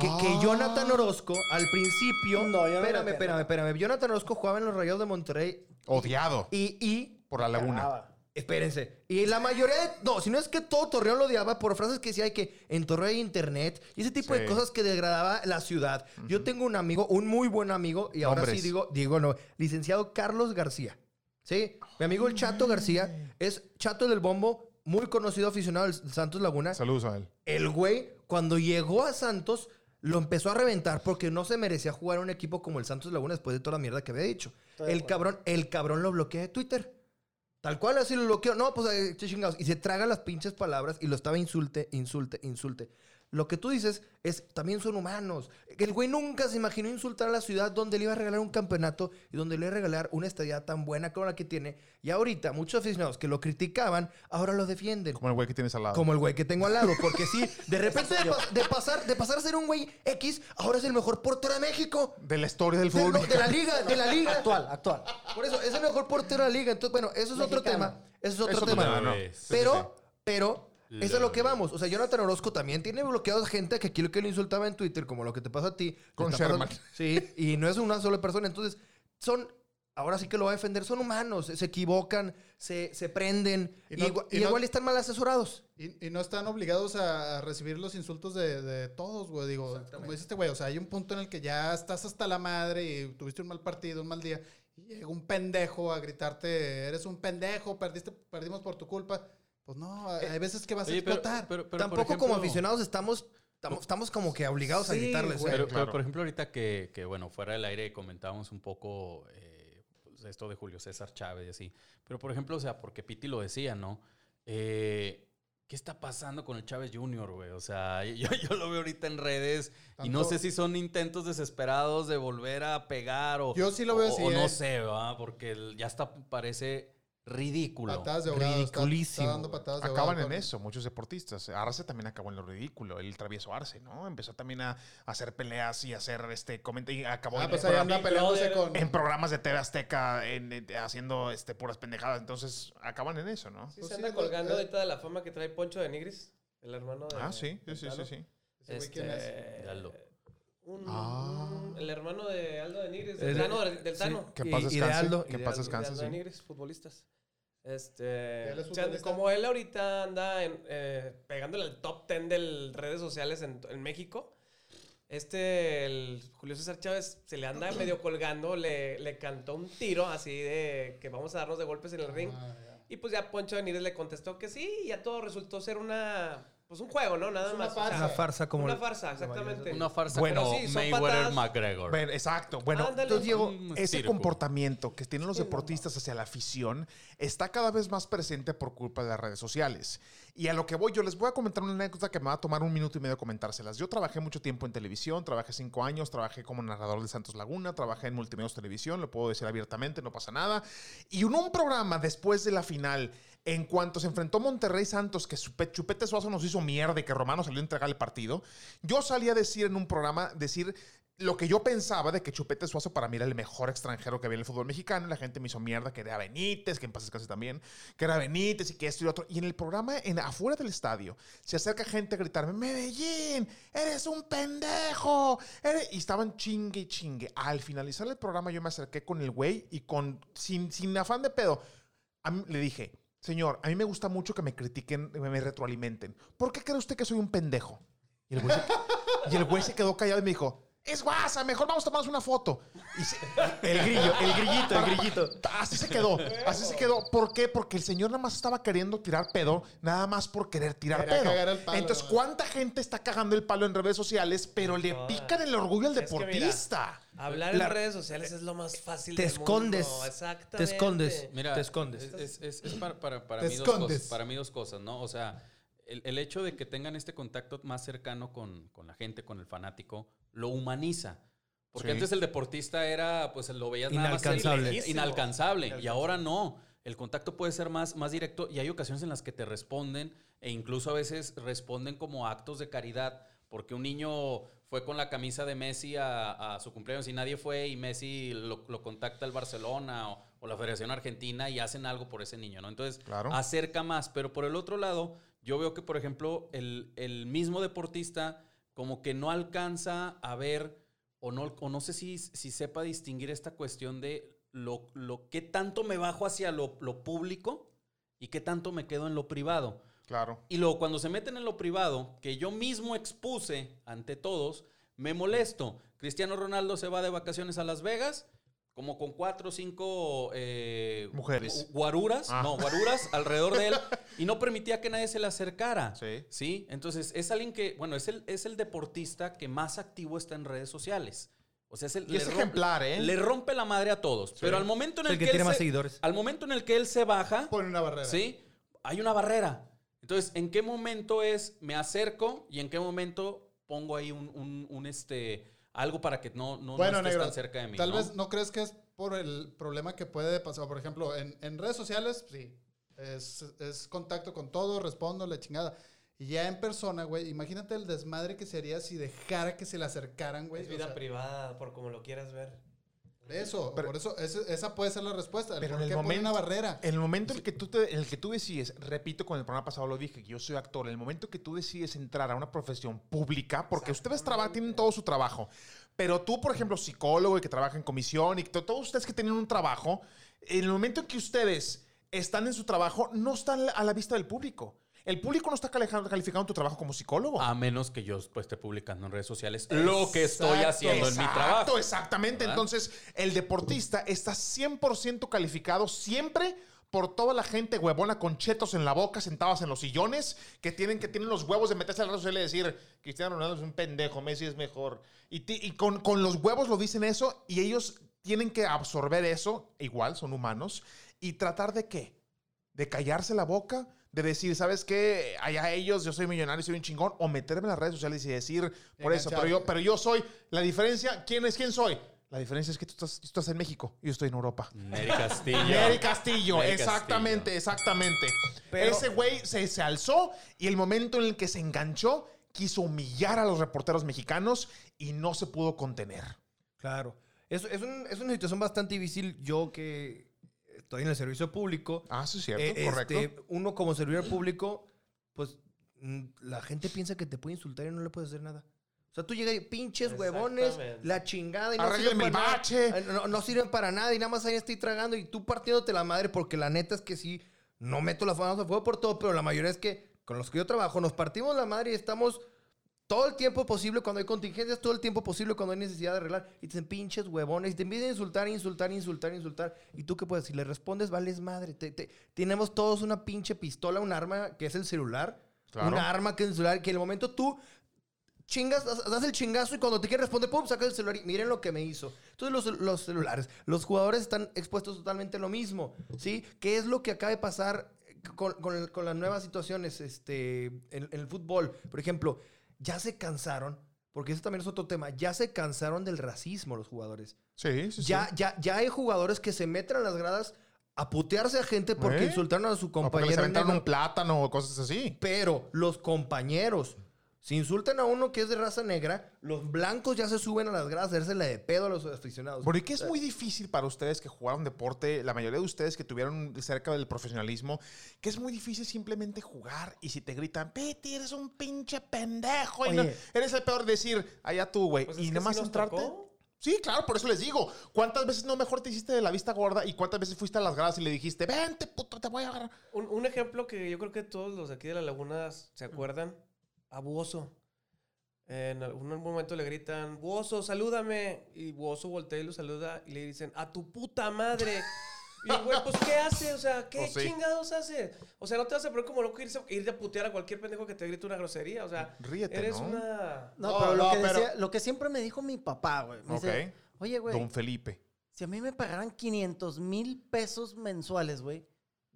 Que, que Ah. Jonathan Orozco, al principio. No, yo no espérame, espérame, espérame. Jonathan Orozco jugaba en los Rayados de Monterrey Odiado y, y por la laguna. Espérense. Y la mayoría de. No, si no es que todo Torreón lo odiaba por frases que decía hay que en Torreón hay internet y ese tipo Sí. de cosas que degradaba la ciudad. Yo tengo un amigo, un muy buen amigo, y ahora sí Nombres. digo, digo no, licenciado Carlos García. ¿Sí? Mi amigo el Chato García es Chato del Bombo, muy conocido aficionado del Santos Laguna. Saludos a él. El güey, cuando llegó a Santos, lo empezó a reventar porque no se merecía jugar en un equipo como el Santos Laguna después de toda la mierda que había dicho. El cabrón, el cabrón lo bloquea de Twitter. Tal cual así lo bloqueó. No, pues eh, chingados. Y se traga las pinches palabras y lo estaba insulte, insulte, insulte. Lo que tú dices es, también son humanos. El güey nunca se imaginó insultar a la ciudad donde le iba a regalar un campeonato y donde le iba a regalar una estadía tan buena como la que tiene. Y ahorita, muchos aficionados que lo criticaban, ahora lo defienden. Como el güey que tienes al lado. Como el güey que tengo al lado. Porque sí, de repente de, pa- de pasar, de pasar a ser un güey X, ahora es el mejor portero de México. De la historia del De, fútbol. de la liga, de la liga. Actual, actual. Por eso, es el mejor portero de la liga. Entonces, bueno, eso es otro tema. Eso es otro Es otro tema. tema, ¿no? Sí, sí, Pero, eso es lo que vamos. O sea, Jonathan Orozco también tiene bloqueados gente que aquí lo que le insultaba en Twitter, como lo que te pasa a ti. Con Sherman. pasando- Sí, y no es una sola persona. Entonces, son, ahora sí que lo va a defender, son humanos, se equivocan, se, se prenden, Y no- no- igual están mal asesorados. Y, y no están obligados a, a recibir los insultos de, de todos, güey. Digo, como dice este güey, o sea, hay un punto en el que ya estás hasta la madre y tuviste un mal partido, un mal día, y llega un pendejo a gritarte, eres un pendejo, perdiste, perdimos por tu culpa. Pues no, hay hay veces que vas a Oye, explotar. pero- Tampoco como aficionados estamos, estamos, estamos como que obligados a gritarles. ¿eh? Pero, claro. pero, por ejemplo, ahorita que, que, bueno, fuera del aire comentábamos un poco eh, pues, esto de Julio César Chávez y así. Pero, por ejemplo, o sea, porque Piti lo decía, ¿no? Eh, ¿Qué está pasando con el Chávez Jr., güey? O sea, yo, yo lo veo ahorita en redes y no sé si son intentos desesperados de volver a pegar o... Yo sí lo veo o- así, O no eh. sé, ¿verdad? Porque ya está, parece ridículo. Patadas de ahogado, está- está ridiculísimo, dando patadas de Acaban ahogado en eso, muchos deportistas. Arce también acabó en lo ridículo, el travieso Arce, ¿no? Empezó también a, hacer peleas y hacer este comenta y acabó Ah, en, pues ahí anda peleándose con... en programas de TV Azteca en- en- haciendo este, puras pendejadas. Entonces acaban en eso, ¿no? Sí, Pues se anda colgando eh. ahorita de la fama que trae Poncho de Nigris, el hermano de. Ah, sí, sí, sí, sí, sí. Ese güey, ¿quién Este. Un- Ah. El hermano de Aldo de Nigris, El- Tano del, del sí. Tano. Que Y- paz y de descanse. Aldo, que y de paz Aldo. De descanse, Aldo de sí. Nigris, futbolistas. Este, ¿Él es o sea, como él ahorita anda en, eh, pegándole al top 10 de redes sociales en, en México, este, el Julio César Chávez se le anda medio colgando, le, le cantó un tiro así de que vamos a darnos de golpes en el ring. Ah, ya. Y pues ya Poncho de Nigris le contestó que sí, y ya todo resultó ser una Pues un juego, ¿no? Nada Es una más. o sea, farsa. Una farsa como Una farsa, exactamente. Una farsa Bueno, como sí, Mayweather. McGregor. Bueno, exacto. Bueno, Ándale. entonces, Diego, ese circo. comportamiento que tienen los deportistas hacia la afición está cada vez más presente por culpa de las redes sociales. Y a lo que voy, yo les voy a comentar una anécdota que me va a tomar un minuto y medio comentárselas. Yo trabajé mucho tiempo en televisión, trabajé cinco años, trabajé como narrador de Santos Laguna, trabajé en Multimedios Televisión, lo puedo decir abiertamente, no pasa nada. Y en un programa después de la final, en cuanto se enfrentó Monterrey Santos, que Chupe- Chupete Suazo nos hizo mierda y que Romano salió a entregar el partido, yo salí a decir en un programa, decir lo que yo pensaba de que Chupete Suazo para mí era el mejor extranjero que había en el fútbol mexicano. La gente me hizo mierda que era Benítez, que en paz casi también, que era Benítez y que esto y lo otro. Y en el programa, en, afuera del estadio, se acerca gente a gritarme, Medellín, eres un pendejo. eres-". Y estaban chingue y chingue. Al finalizar el programa yo me acerqué con el güey y con, sin, sin afán de pedo, le dije, señor, a mí me gusta mucho que me critiquen, me, me retroalimenten. ¿Por qué cree usted que soy un pendejo? Y el güey se, y el güey se quedó callado y me dijo, es guasa, mejor vamos a tomarnos una foto. Y se- el grillo, el grillito, el grillito. Así se quedó, así se quedó. ¿Por qué? Porque el señor nada más estaba queriendo tirar pedo, nada más por querer tirar Quería pedo. cagar el palo, Entonces. ¿cuánta gente está cagando el palo en redes sociales, pero le pican el orgullo al Es que mira, deportista? Hablar La- en redes sociales es lo más fácil Te del escondes. mundo. Te Exactamente. escondes. Mira, Te escondes. Es, es- es- es para, para- para Te mí dos escondes. cosas, para mí dos cosas, ¿no? O sea, el, el hecho de que tengan este contacto más cercano con, con la gente, con el fanático, lo humaniza. Porque Sí. antes el deportista era, pues lo veías nada más Inalcanzable. inalcanzable. Y ahora no. El contacto puede ser más, más directo y hay ocasiones en las que te responden e incluso a veces responden como actos de caridad. Porque un niño fue con la camisa de Messi a, a su cumpleaños y nadie fue y Messi lo, lo contacta el Barcelona o, o la Federación Argentina y hacen algo por ese niño, ¿no? Entonces, Claro. acerca más. Pero por el otro lado, yo veo que, por ejemplo, el, el mismo deportista como que no alcanza a ver o no, o no sé si, si sepa distinguir esta cuestión de lo, lo qué tanto me bajo hacia lo, lo público y qué tanto me quedo en lo privado. Claro. Y luego cuando se meten en lo privado, que yo mismo expuse ante todos, me molesto. Cristiano Ronaldo se va de vacaciones a Las Vegas, como con cuatro o cinco eh, Mujeres. gu- Guaruras, Ah. no, guaruras alrededor de él, y no permitía que nadie se le acercara. Sí. ¿Sí? Entonces, es alguien que, bueno, es el, es el deportista que más activo está en redes sociales. O sea, es el, Y es ejemplar, ¿eh? Le rompe la madre a todos. Pero al momento en el, el que tiene más se- seguidores. Al momento en el que él se baja, Pone una barrera. ¿sí? Hay una barrera. Entonces, ¿en qué momento es me acerco y en qué momento pongo ahí un, un- un, este algo para que no, no, no estés negro, tan cerca de mí? tal ¿no? vez no crees que es por el problema que puede pasar. Por ejemplo, en, en redes sociales, sí, es, es contacto con todo, respondo, la chingada. Y ya en persona, güey, imagínate el desmadre que sería si dejara que se le acercaran, güey. Es o vida sea, privada, por como lo quieras ver. eso, Pero- por eso, ese- esa puede ser la respuesta. Pero ¿Por en el momento, una barrera? En el momento en el que tú te, en el que tú decides, repito, con el programa pasado lo dije, que yo soy actor, en el momento que tú decides entrar a una profesión pública, porque ustedes trabajan, tienen todo su trabajo, pero tú, por ejemplo, psicólogo y que trabaja en comisión y todos ustedes que tienen un trabajo, en el momento en que ustedes están en su trabajo, no están a la vista del público. El público no está calificando, tu trabajo como psicólogo. A menos que yo pues, esté publicando en redes sociales lo que estoy Exacto, haciendo en mi Exacto, trabajo. Exactamente. ¿verdad? Entonces, el deportista está 100% calificado siempre por toda la gente huevona con chetos en la boca, sentados en los sillones, que tienen, que tienen los huevos de meterse a la red social y decir, Cristiano Ronaldo es un pendejo, Messi es mejor. Y, ti- y con, con los huevos lo dicen eso y ellos tienen que absorber eso, igual, son humanos, y tratar de qué? De callarse la boca, de decir, ¿sabes qué? Allá ellos, yo soy millonario, soy un chingón, o meterme en las redes sociales y decir, por eso, pero yo, pero yo soy, la diferencia, ¿quién es quién soy? La diferencia es que tú estás, tú estás en México y yo estoy en Europa. Neri Castillo. Neri Castillo, Neri exactamente, Castillo. exactamente. Pero- Ese güey se, se alzó y el momento en el que se enganchó, quiso humillar a los reporteros mexicanos y no se pudo contener. Claro. Es, es, un- es una situación bastante difícil. Yo que estoy en el servicio público. Ah, sí, es cierto, eh, correcto. este, uno como servidor público, pues mm, la gente piensa que te puede insultar y no le puedes hacer nada. O sea, tú llegas y pinches huevones, la chingada y no sirven el para nada. bache. Eh, No, no sirven para nada y nada más ahí estoy tragando y tú partiéndote la madre porque la neta es que sí, no meto las manos a fuego por todo, pero la mayoría es que con los que yo trabajo nos partimos la madre y estamos todo el tiempo posible cuando hay contingencias, todo el tiempo posible cuando hay necesidad de arreglar. Y te dicen pinches huevones y te empiezan a insultar, insultar, insultar, insultar. ¿Y tú qué puedes? Si le respondes, vales madre. Te- te- tenemos todos una pinche pistola, un arma que es el celular. Claro. Una arma que es el celular, que en el momento tú chingas, das, el chingazo y cuando te quiere responder, pum, sacas el celular y miren lo que me hizo. Entonces los, los celulares, los jugadores están expuestos totalmente a lo mismo, ¿sí? ¿Qué es lo que acaba de pasar con, con- con las nuevas situaciones este, en, en el fútbol? Por ejemplo, ya se cansaron, porque eso también es otro tema, ya se cansaron del racismo los jugadores. Sí, sí, Ya, sí. ya, ya hay jugadores que se meten a las gradas a putearse a gente porque ¿Eh? insultaron a su O porque les compañero. aventaron negro. un plátano o cosas así. Pero los compañeros, si insultan a uno que es de raza negra, los blancos ya se suben a las gradas a hacerse la de pedo a los aficionados. Porque que es muy difícil para ustedes que jugaron deporte, la mayoría de ustedes que tuvieron cerca del profesionalismo, que es muy difícil simplemente jugar y si te gritan, Peti, eres un pinche pendejo, y no- eres el peor decir, allá tú, güey, Pues es y que nada más sí entrarte. tocó. Sí, claro, por eso les digo. ¿Cuántas veces no mejor te hiciste de la vista gorda y cuántas veces fuiste a las gradas y le dijiste, vente, puto, te voy a agarrar? Un, un ejemplo que yo creo que todos los de aquí de la laguna se acuerdan, a Buoso. En algún momento le gritan, Buoso, salúdame. Y Buoso voltea y lo saluda y le dicen, a tu puta madre. Y güey, pues, ¿qué hace? O sea, ¿qué Pues sí. chingados hace? O sea, no te vas a poner como loco irse, irte a putear a cualquier pendejo que te grite una grosería. O sea, Ríete, eres ¿no? una... No, No, pero, lo, que pero- decía- lo que siempre me dijo mi papá, güey. Me dice, Ok. oye, güey, Don Felipe. si a mí me pagaran 500 mil pesos mensuales, güey,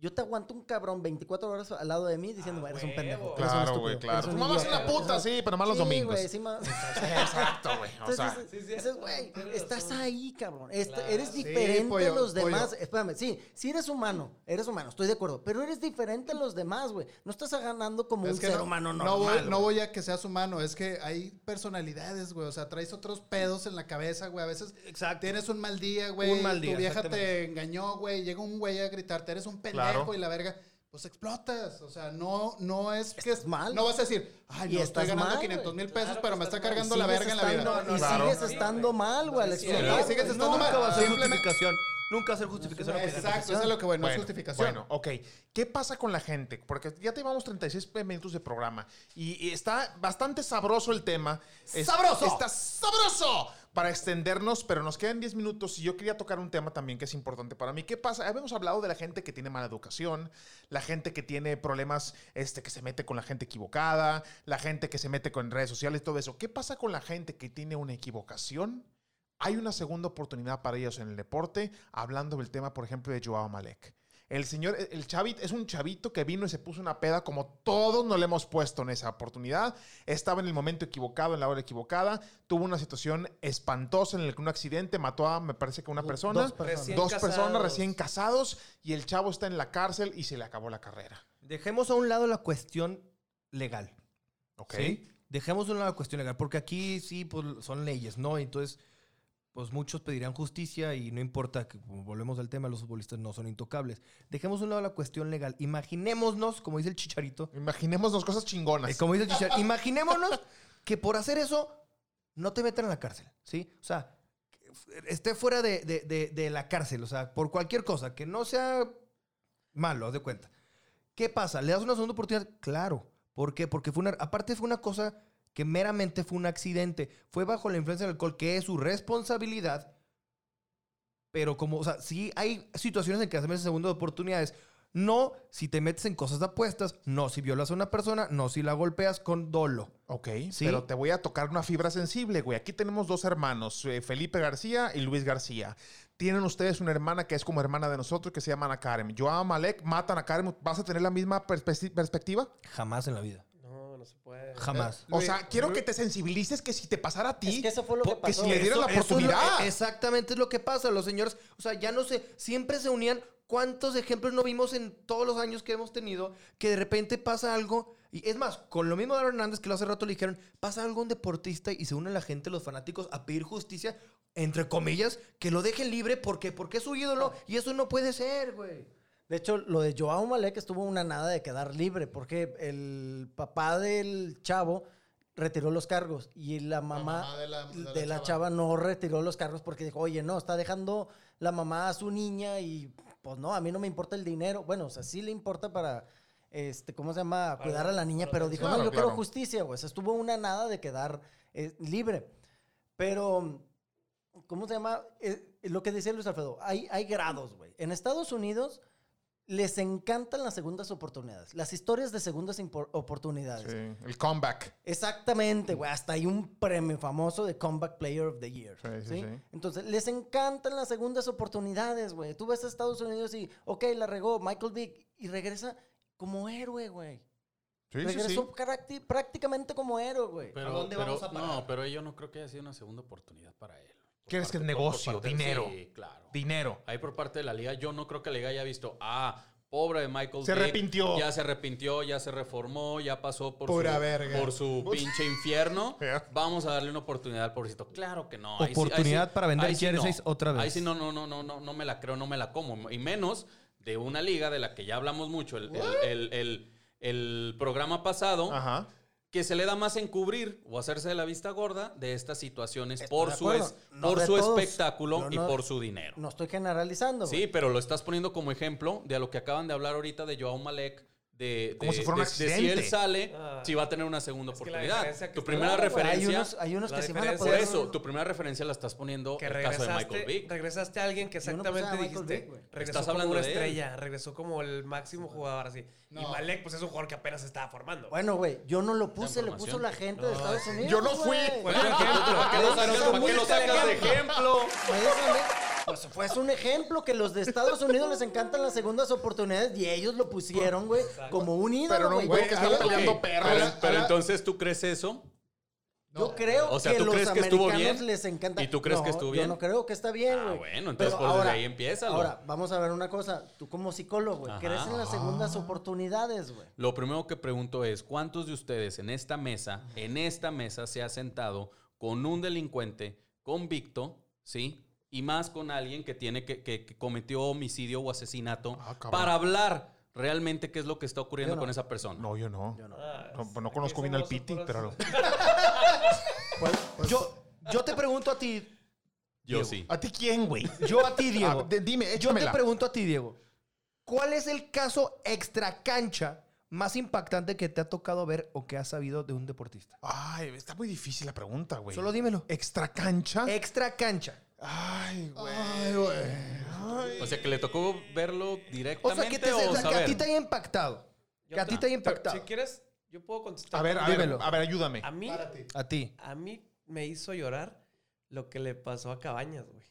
yo te aguanto un cabrón 24 horas al lado de mí diciendo, Ah, eres un pendejo. Claro, güey, claro. Tu mamá es una puta, sí, pero más los Sí, domingos. güey, sí, ma- Exacto, güey. O sea, dices, güey, estás ahí, cabrón. Claro. Eres Sí, diferente pollo, a los pollo. demás. Espérame, sí, sí eres humano, eres humano, estoy de acuerdo. Pero eres diferente a los demás, güey. No estás ganando como Es un que ser no, humano no normal. voy, no güey. voy a que seas humano, es que hay personalidades, güey. O sea, traes otros pedos en la cabeza, güey. A veces Exacto. tienes un mal día, güey. Un mal día, Tu vieja te engañó, güey. Llega un güey a gritarte, eres un pendejo Claro. y la verga. Pues explotas. O sea, no, no es que Estás mal. No vas a decir, ay, Y no, estoy estás ganando mal, 500 mil pesos, Claro pero me está cargando Y la verga en la vida. estando- Y Claro. sigues estando mal, güey, al Sí, explotar. Y sigues estando Nunca mal. va a ser justificación. Nunca va a ser justificación. Exacto, eso es lo que bueno, no es Bueno, justificación. Bueno, ok. ¿Qué pasa con la gente? Porque ya llevamos 36 minutos de programa y, y está bastante sabroso el tema. Es- ¡Sabroso! Está sabroso para extendernos, pero nos quedan 10 minutos y yo quería tocar un tema también que es importante para mí. ¿Qué pasa? Habíamos hablado de la gente que tiene mala educación, la gente que tiene problemas, este, que se mete con la gente equivocada, la gente que se mete con redes sociales, todo eso. ¿Qué pasa con la gente que tiene una equivocación? Hay una segunda oportunidad para ellos en el deporte, hablando del tema, por ejemplo, de Joao Malek. El señor, el chavit, es un chavito que vino y se puso una peda como todos nos le hemos puesto en esa oportunidad. Estaba en el momento equivocado, en la hora equivocada. Tuvo una situación espantosa en el que un accidente mató a, me parece que una persona. dos personas. Recién Dos personas casados. recién casados y el chavo está en la cárcel y se le acabó la carrera. Dejemos a un lado la cuestión legal. ¿Ok? ¿sí? Dejemos a un lado la cuestión legal, porque aquí sí pues, son leyes, ¿no? Entonces, pues muchos pedirán justicia y no importa que, volvemos al tema, los futbolistas no son intocables. Dejemos un lado la cuestión legal. Imaginémonos, como dice el chicharito, Imaginémonos cosas chingonas. eh, como dice el chicharito, imaginémonos que por hacer eso no te metan a la cárcel, ¿sí? O sea, esté fuera de, de- de- de la cárcel, o sea, por cualquier cosa, que no sea malo, haz de cuenta. ¿Qué pasa? ¿Le das una segunda oportunidad? Claro. ¿Por qué? Porque fue una, aparte fue una cosa que meramente fue un accidente. Fue bajo la influencia del alcohol, que es su responsabilidad. Pero como, o sea, sí hay situaciones en que hacemos segunda oportunidades. No si te metes en cosas de apuestas, no si violas a una persona, no si la golpeas con dolo. Ok, Sí. pero te voy a tocar una fibra sensible, güey. Aquí tenemos dos hermanos, eh, Felipe García y Luis García. Tienen ustedes una hermana que es como hermana de nosotros que se llama Ana Karen. Joao Malek matan a Karen. ¿Vas a tener la misma perspe- perspectiva? Jamás en la vida. No, se puede. Jamás. O sea, quiero que te sensibilices que si te pasara a ti, Es que eso fue lo que po- pasó. si le dieras la es oportunidad. exactamente es lo que pasa. Los señores, o sea, ya no sé, siempre se unían. ¿Cuántos ejemplos no vimos en todos los años que hemos tenido que de repente pasa algo? Y es más, con lo mismo de Aaron Hernández que lo hace rato le dijeron, pasa algo a un deportista y se une la gente, los fanáticos, a pedir justicia, entre comillas, que lo dejen libre porque, porque es su ídolo y eso no puede ser, güey. De hecho, lo de Joao Malek estuvo una nada de quedar libre porque el papá del chavo retiró los cargos y la mamá, mamá de la- de de la, la chava. no retiró los cargos porque dijo, oye, no, está dejando la mamá a su niña y pues no, a mí no me importa el dinero. Bueno, o sea, sí le importa para, este, ¿cómo se llama? Cuidar a la niña, pero dijo, Claro, no, yo claro. quiero justicia, güey. O sea, estuvo una nada de quedar eh, libre. Pero, ¿cómo se llama? Eh, lo que decía Luis Alfredo, hay, hay grados, güey. En Estados Unidos les encantan las segundas oportunidades. Las historias de segundas oportunidades. Sí, el comeback. Exactamente, güey. Hasta hay un premio famoso de Comeback Player of the Year. Sí, sí, ¿sí? sí. Entonces, les encantan las segundas oportunidades, güey. Tú ves a Estados Unidos y, ok, la regó Michael Vick y regresa como héroe, güey. Sí, Regresó prácticamente como héroe, güey. Pero, ¿A dónde pero- vamos a parar? No, pero yo no creo que haya sido una segunda oportunidad para él. ¿Quieres que por negocio, dinero? Sí, claro. Dinero. Ahí por parte de la liga, yo no creo que la liga haya visto, ah, pobre de Michael Se Vick, arrepintió. Ya se arrepintió, ya se reformó, ya pasó por Pura su, verga. por su pinche infierno. Yeah. Vamos a darle una oportunidad al pobrecito. Claro que no. Oportunidad sí- para vender ahí sí no. otra vez. Ahí sí no, no, no, no, no, no me la creo, no me la como. Y menos de una liga de la que ya hablamos mucho, el, el, el- el- el programa pasado Ajá. Que se le da más en cubrir o hacerse de la vista gorda de estas situaciones por su, es- No por su todos. espectáculo y por su dinero. No estoy generalizando. Sí, pero lo estás poniendo como ejemplo de a lo que acaban de hablar ahorita de Joao Malek. De, Como de- si fuera un de- de si accidente. él sale, Ah. si va a tener una segunda Es oportunidad. Tu primera Claro, güey, Hay referencia. unos, hay unos que se van a diferencia por poder... eso, tu primera referencia la estás poniendo Que el caso de regresaste, Michael Vick. regresaste a alguien que no exactamente dijiste. Vick, regresó Estás como hablando una estrella, regresó como el máximo jugador así. Y. Malek, pues es un jugador que apenas se estaba formando. Bueno, güey, yo no lo puse, lo puso la gente de Estados Unidos. Yo no fui. ¿Para qué lo sacas, Eso para qué lo fuiste el sacas de ejemplo? Pues fue un ejemplo que los de Estados Unidos les encantan las segundas oportunidades y ellos lo pusieron, güey, como un ídolo, Pero no, güey. güey, Yo que está creo- peleando perros. Pero, Ahora- pero ahora- entonces, ¿tú crees eso? Yo creo O sea, que ¿tú los crees que estuvo americanos bien? les encanta. ¿Y tú crees que estuvo Yo bien? no creo que está bien, Ah, güey. bueno, entonces, Pero pues, desde ahí empiézalo. Ahora, vamos a ver una cosa. Tú como psicólogo, güey. ¿crees en las segundas oportunidades, güey? Lo primero que pregunto es, ¿cuántos de ustedes en esta mesa, en esta mesa se ha sentado con un delincuente convicto, ¿sí? Y más con alguien que tiene que, que- que cometió homicidio o asesinato Ah, para hablar realmente qué es lo que está ocurriendo no. con esa persona. No, yo no. Yo no. Ah, No, pues no conozco bien al Piti, pero... Yo, yo te pregunto a ti, Yo Diego. ¿A sí. ti quién, güey? yo a ti, Diego. Ah, de- dime, Yo te échamela. pregunto a ti, Diego. ¿Cuál es el caso extra cancha más impactante que te ha tocado ver o que has sabido de un deportista? Ay, está muy difícil la pregunta, güey. Solo dímelo. ¿Extra cancha? Extra cancha. Ay, güey. Ay, güey. O sea, que le tocó verlo O directamente sea, que, te, o o sea, que a ti te haya impactado. Yo Que a ti te haya impactado. Si quieres, yo puedo contestar. A ver, a ver, a ver, ayúdame. A mí. A ti. a mí me hizo llorar lo que le pasó a Cabañas, güey.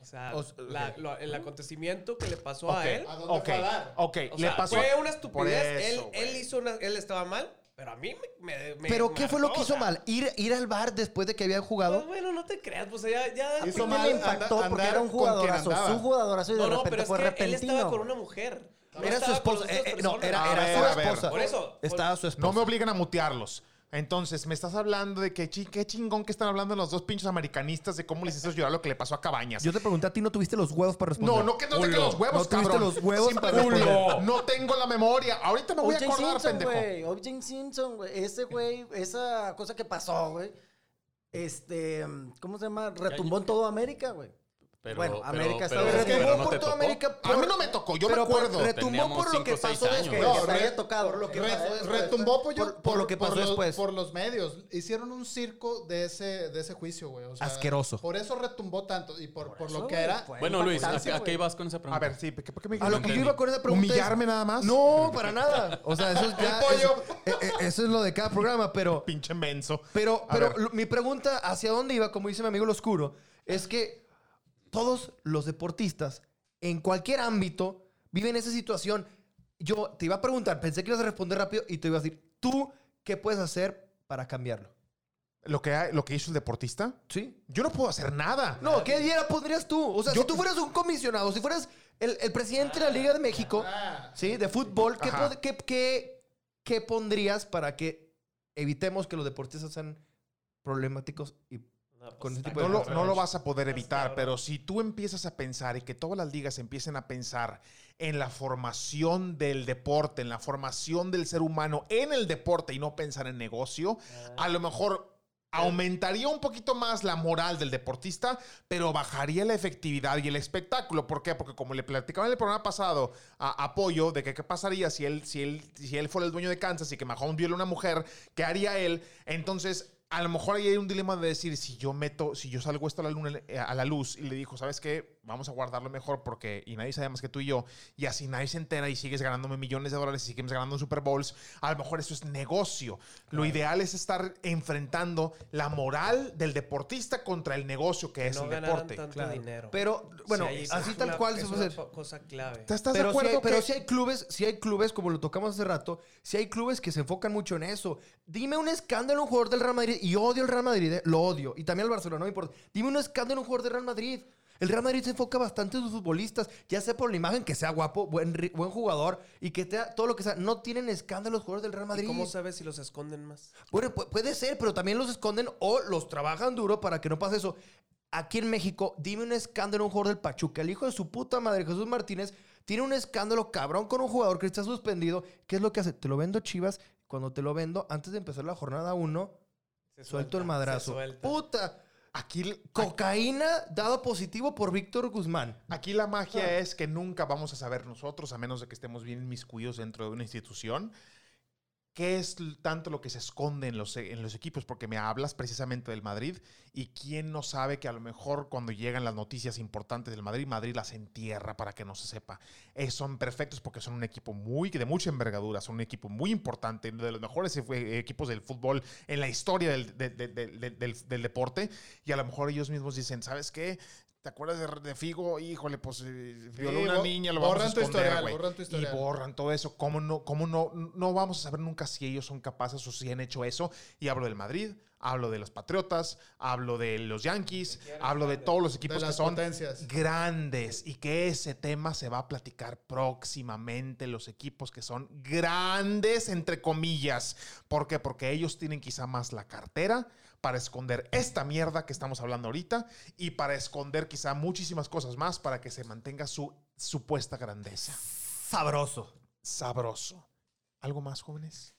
O sea, O s- la- ok. lo- el acontecimiento que le pasó a él. ¿A dónde Ok, fue a dar? ok. O le sea, pasó... fue una estupidez. eso, él, él hizo una, él estaba mal, pero a mí me, me- me ¿Pero qué fue lo marcó, que o hizo sea, mal? ¿Ir, ir al bar después de que había jugado? Pues bueno, no te creas, pues ya, ya Hizo ¿Por qué mal le impactó? anda- porque era un jugadorazo. Su jugadorazo y de No, no, repente pero es fue que él repentino. estaba con una mujer. No Era su esposa. eh, eh, no, era, era ver, su esposa. Por eso, por- Estaba su esposa. No me obligan a mutearlos. Entonces, me estás hablando de que qué chingón que están hablando los dos pinches americanistas de cómo les hiciste llorar lo que le pasó a Cabañas. Yo te pregunté a ti, ¿no tuviste los huevos para responder? no, no que no tengo los huevos, No tuviste cabrón. los huevos Sin para responder. No tengo la memoria. Ahorita me voy a acordar, Simpson, pendejo. güey. O.J. Simpson, güey. Ese güey, esa cosa que pasó, güey. Este, ¿cómo se llama? Retumbó en toda América, güey. Pero, Bueno, pero- América está pero- Pero pero no por toda. América. A mí no me tocó, yo me pero acuerdo. Retumbó por lo que pasó después. No, re- tocado. por lo que Re- pasó después. retumbó pollo Por- por lo que pasó los- después. por los medios. Hicieron un circo de ese, de ese juicio, güey. O sea, Asqueroso. Por eso retumbó tanto y por, por, eso, lo que era. Bueno, Luis, ¿a, a qué ibas con esa A pregunta? ver, sí, ¿por qué, por qué me A lo que yo iba con esa pregunta ¿Humillarme nada más? No, para nada. O sea, eso es ya... pollo. Eso, eh, eh, eso es lo de cada programa, pero... Pinche menso. Pero, A mi pregunta hacia dónde iba, como dice mi amigo el oscuro, es que todos los deportistas, en cualquier ámbito, viven esa situación. Yo te iba a preguntar, pensé que ibas a responder rápido y te iba a decir, ¿tú qué puedes hacer para cambiarlo? ¿Lo que, ha- lo que hizo el deportista? ¿Sí? Yo no puedo hacer nada. No, ¿qué diera pondrías tú? O sea, Yo- si tú fueras un comisionado, si fueras el, el presidente de la Liga de México, ¿sí? De fútbol, ¿qué, Ajá. pod- qué- qué- qué pondrías para que evitemos que los deportistas sean problemáticos y No, pues, con ese está tipo de No lo, cosas. no lo vas a poder evitar, pero si tú empiezas a pensar y que todas las ligas empiecen a pensar en la formación del deporte, en la formación del ser humano en el deporte y no pensar en negocio, a lo mejor aumentaría un poquito más la moral del deportista, pero bajaría la efectividad y el espectáculo. ¿Por qué? Porque como le platicaba en el programa pasado a Apoyo de que qué pasaría si él, si él, si él fuera el dueño de Kansas y que Mahomes viola a una mujer, ¿qué haría él? Entonces a lo mejor ahí hay un dilema de decir, si yo meto, si yo salgo esto a la, luna, eh, a la luz y le dijo, ¿sabes qué? Vamos a guardarlo mejor porque, y nadie sabe más que tú y yo, y así nadie se entera y sigues ganándome millones de dólares y sigues ganando Super Bowls, a lo mejor eso es negocio. Lo ideal es estar enfrentando la moral del deportista contra el negocio que, es no el deporte. tanto Claro. dinero. Pero, bueno, así tal una- cual es se una cosa clave. ¿Te estás de Pero, acuerdo hay, pero sí hay clubes, sí hay clubes, como lo tocamos hace rato, sí hay clubes que se enfocan mucho en eso. Dime un escándalo un jugador del Real Madrid, y odio el Real Madrid, eh, lo odio, y también al Barcelona, no me importa. Dime un escándalo en un jugador del Real Madrid. El Real Madrid se enfoca bastante en sus futbolistas, ya sea por la imagen, que sea guapo, buen, buen jugador, y que sea todo lo que sea. No tienen escándalo los jugadores del Real Madrid. ¿Y cómo sabes si los esconden más? Bueno, pu- puede ser, pero también los esconden o los trabajan duro para que no pase eso. Aquí en México, dime un escándalo un jugador del Pachuca. El hijo de su puta madre, Jesús Martínez, tiene un escándalo cabrón con un jugador que está suspendido. ¿Qué es lo que hace? Te lo vendo, Chivas. Cuando te lo vendo, antes de empezar la jornada 1, Se suelto el madrazo. se. ¡Puta! Aquí, Cocaína dado positivo por Víctor Guzmán. Aquí la magia es que nunca vamos a saber nosotros, a menos de que estemos bien inmiscuidos dentro de una institución, qué es tanto lo que se esconde en los, en los equipos, porque me hablas precisamente del Madrid y quién no sabe que a lo mejor cuando llegan las noticias importantes del Madrid, Madrid las entierra para que no se sepa. Eh, son perfectos porque son un equipo muy de mucha envergadura, son un equipo muy importante, uno de los mejores eh, equipos del fútbol en la historia del, de- de- de- de- del- del deporte y a lo mejor ellos mismos dicen, ¿sabes qué? ¿Te acuerdas de, de Figo? Híjole, pues eh, violó Sí, una niña, lo vamos a borran esconder, güey. borran tu Y borran todo eso. ¿Cómo no, cómo no, no vamos a saber nunca si ellos son capaces o si han hecho eso? Y hablo del Madrid, hablo de los Patriotas, hablo de los Yankees, hablo de todos los equipos que son potencias. grandes y que ese tema se va a platicar próximamente, los equipos que son grandes, entre comillas. ¿Por qué? Porque ellos tienen quizá más la cartera para esconder esta mierda que estamos hablando ahorita y para esconder quizá muchísimas cosas más para que se mantenga su supuesta grandeza. Sabroso. Sabroso. ¿Algo más, jóvenes?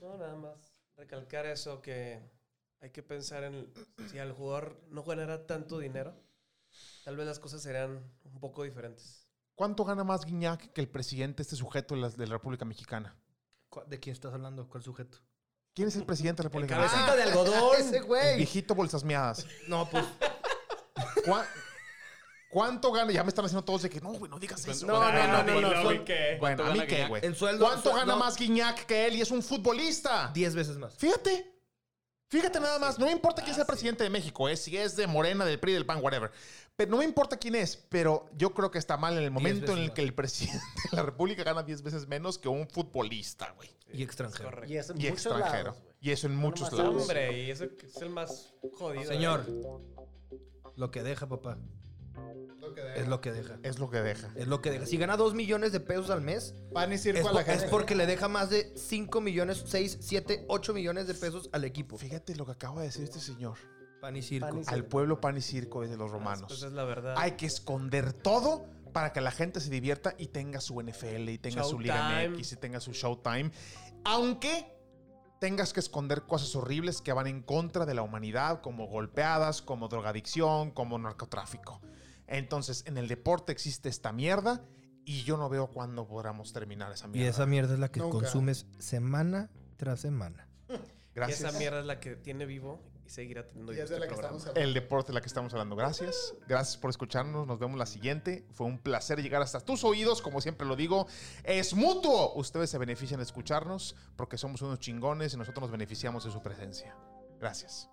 No, nada más recalcar eso que hay que pensar en si al jugador no ganara tanto dinero, tal vez las cosas serían un poco diferentes. ¿Cuánto gana más Guiñac que el presidente, este sujeto de la, de la República Mexicana? ¿Cu- ¿De quién estás hablando? ¿Cuál sujeto? ¿Quién es el presidente de la República cabecita Mexicana? de algodón. Ese El güey. viejito bolsas miadas. No, pues. ¿Cuá- ¿Cuánto gana? Ya me están haciendo todos de que no, güey, no digas eso. No, no, no, no, no. Son. Bueno, ¿Cuánto a mí gana qué, Guiñac? güey. El sueldo. ¿Cuánto suel- gana no, más Guiñac que él y es un futbolista? 10 veces más. Fíjate. Fíjate nada más. No me importa quién sea el presidente de México, ¿eh? si es de Morena, del PRI, del PAN, whatever. Pero no me importa quién es, pero yo creo que está mal en el momento en el más. que el presidente de la República gana 10 veces menos que un futbolista, güey. Y extranjero. Correcto. Y, es en Y muchos extranjero. lados, güey. y eso en muchos lados. Hombre, y eso es el más jodido. Señor, ¿eh? lo que deja, papá. Lo que Es deja. lo que deja. Es lo que deja. Es lo que deja. Si gana 2 millones de pesos al mes, Pan y es, circo a po- la gente. es porque le deja más de 5 millones, 6, 7, 8 millones de pesos al equipo. Fíjate lo que acaba de decir este señor. Pan y circo. Pan y Al pueblo pan y circo es de los romanos. Pues es la verdad. Hay que esconder todo para que la gente se divierta y tenga su NFL y tenga su Liga. MX y tenga su Showtime. Aunque tengas que esconder cosas horribles que van en contra de la humanidad, como golpeadas, como drogadicción, como narcotráfico. Entonces, en el deporte existe esta mierda y yo no veo cuándo podamos terminar esa Y mierda. esa mierda es la que Nunca. consumes semana tras semana. Y Gracias. esa mierda es la que tiene vivo y seguirá teniendo Y de este la que programa. estamos hablando. El deporte de la que estamos hablando. Gracias. Gracias por escucharnos. Nos vemos la siguiente. Fue un placer llegar hasta tus oídos. Como siempre lo digo, es mutuo. Ustedes se benefician de escucharnos porque somos unos chingones y nosotros nos beneficiamos de su presencia. Gracias.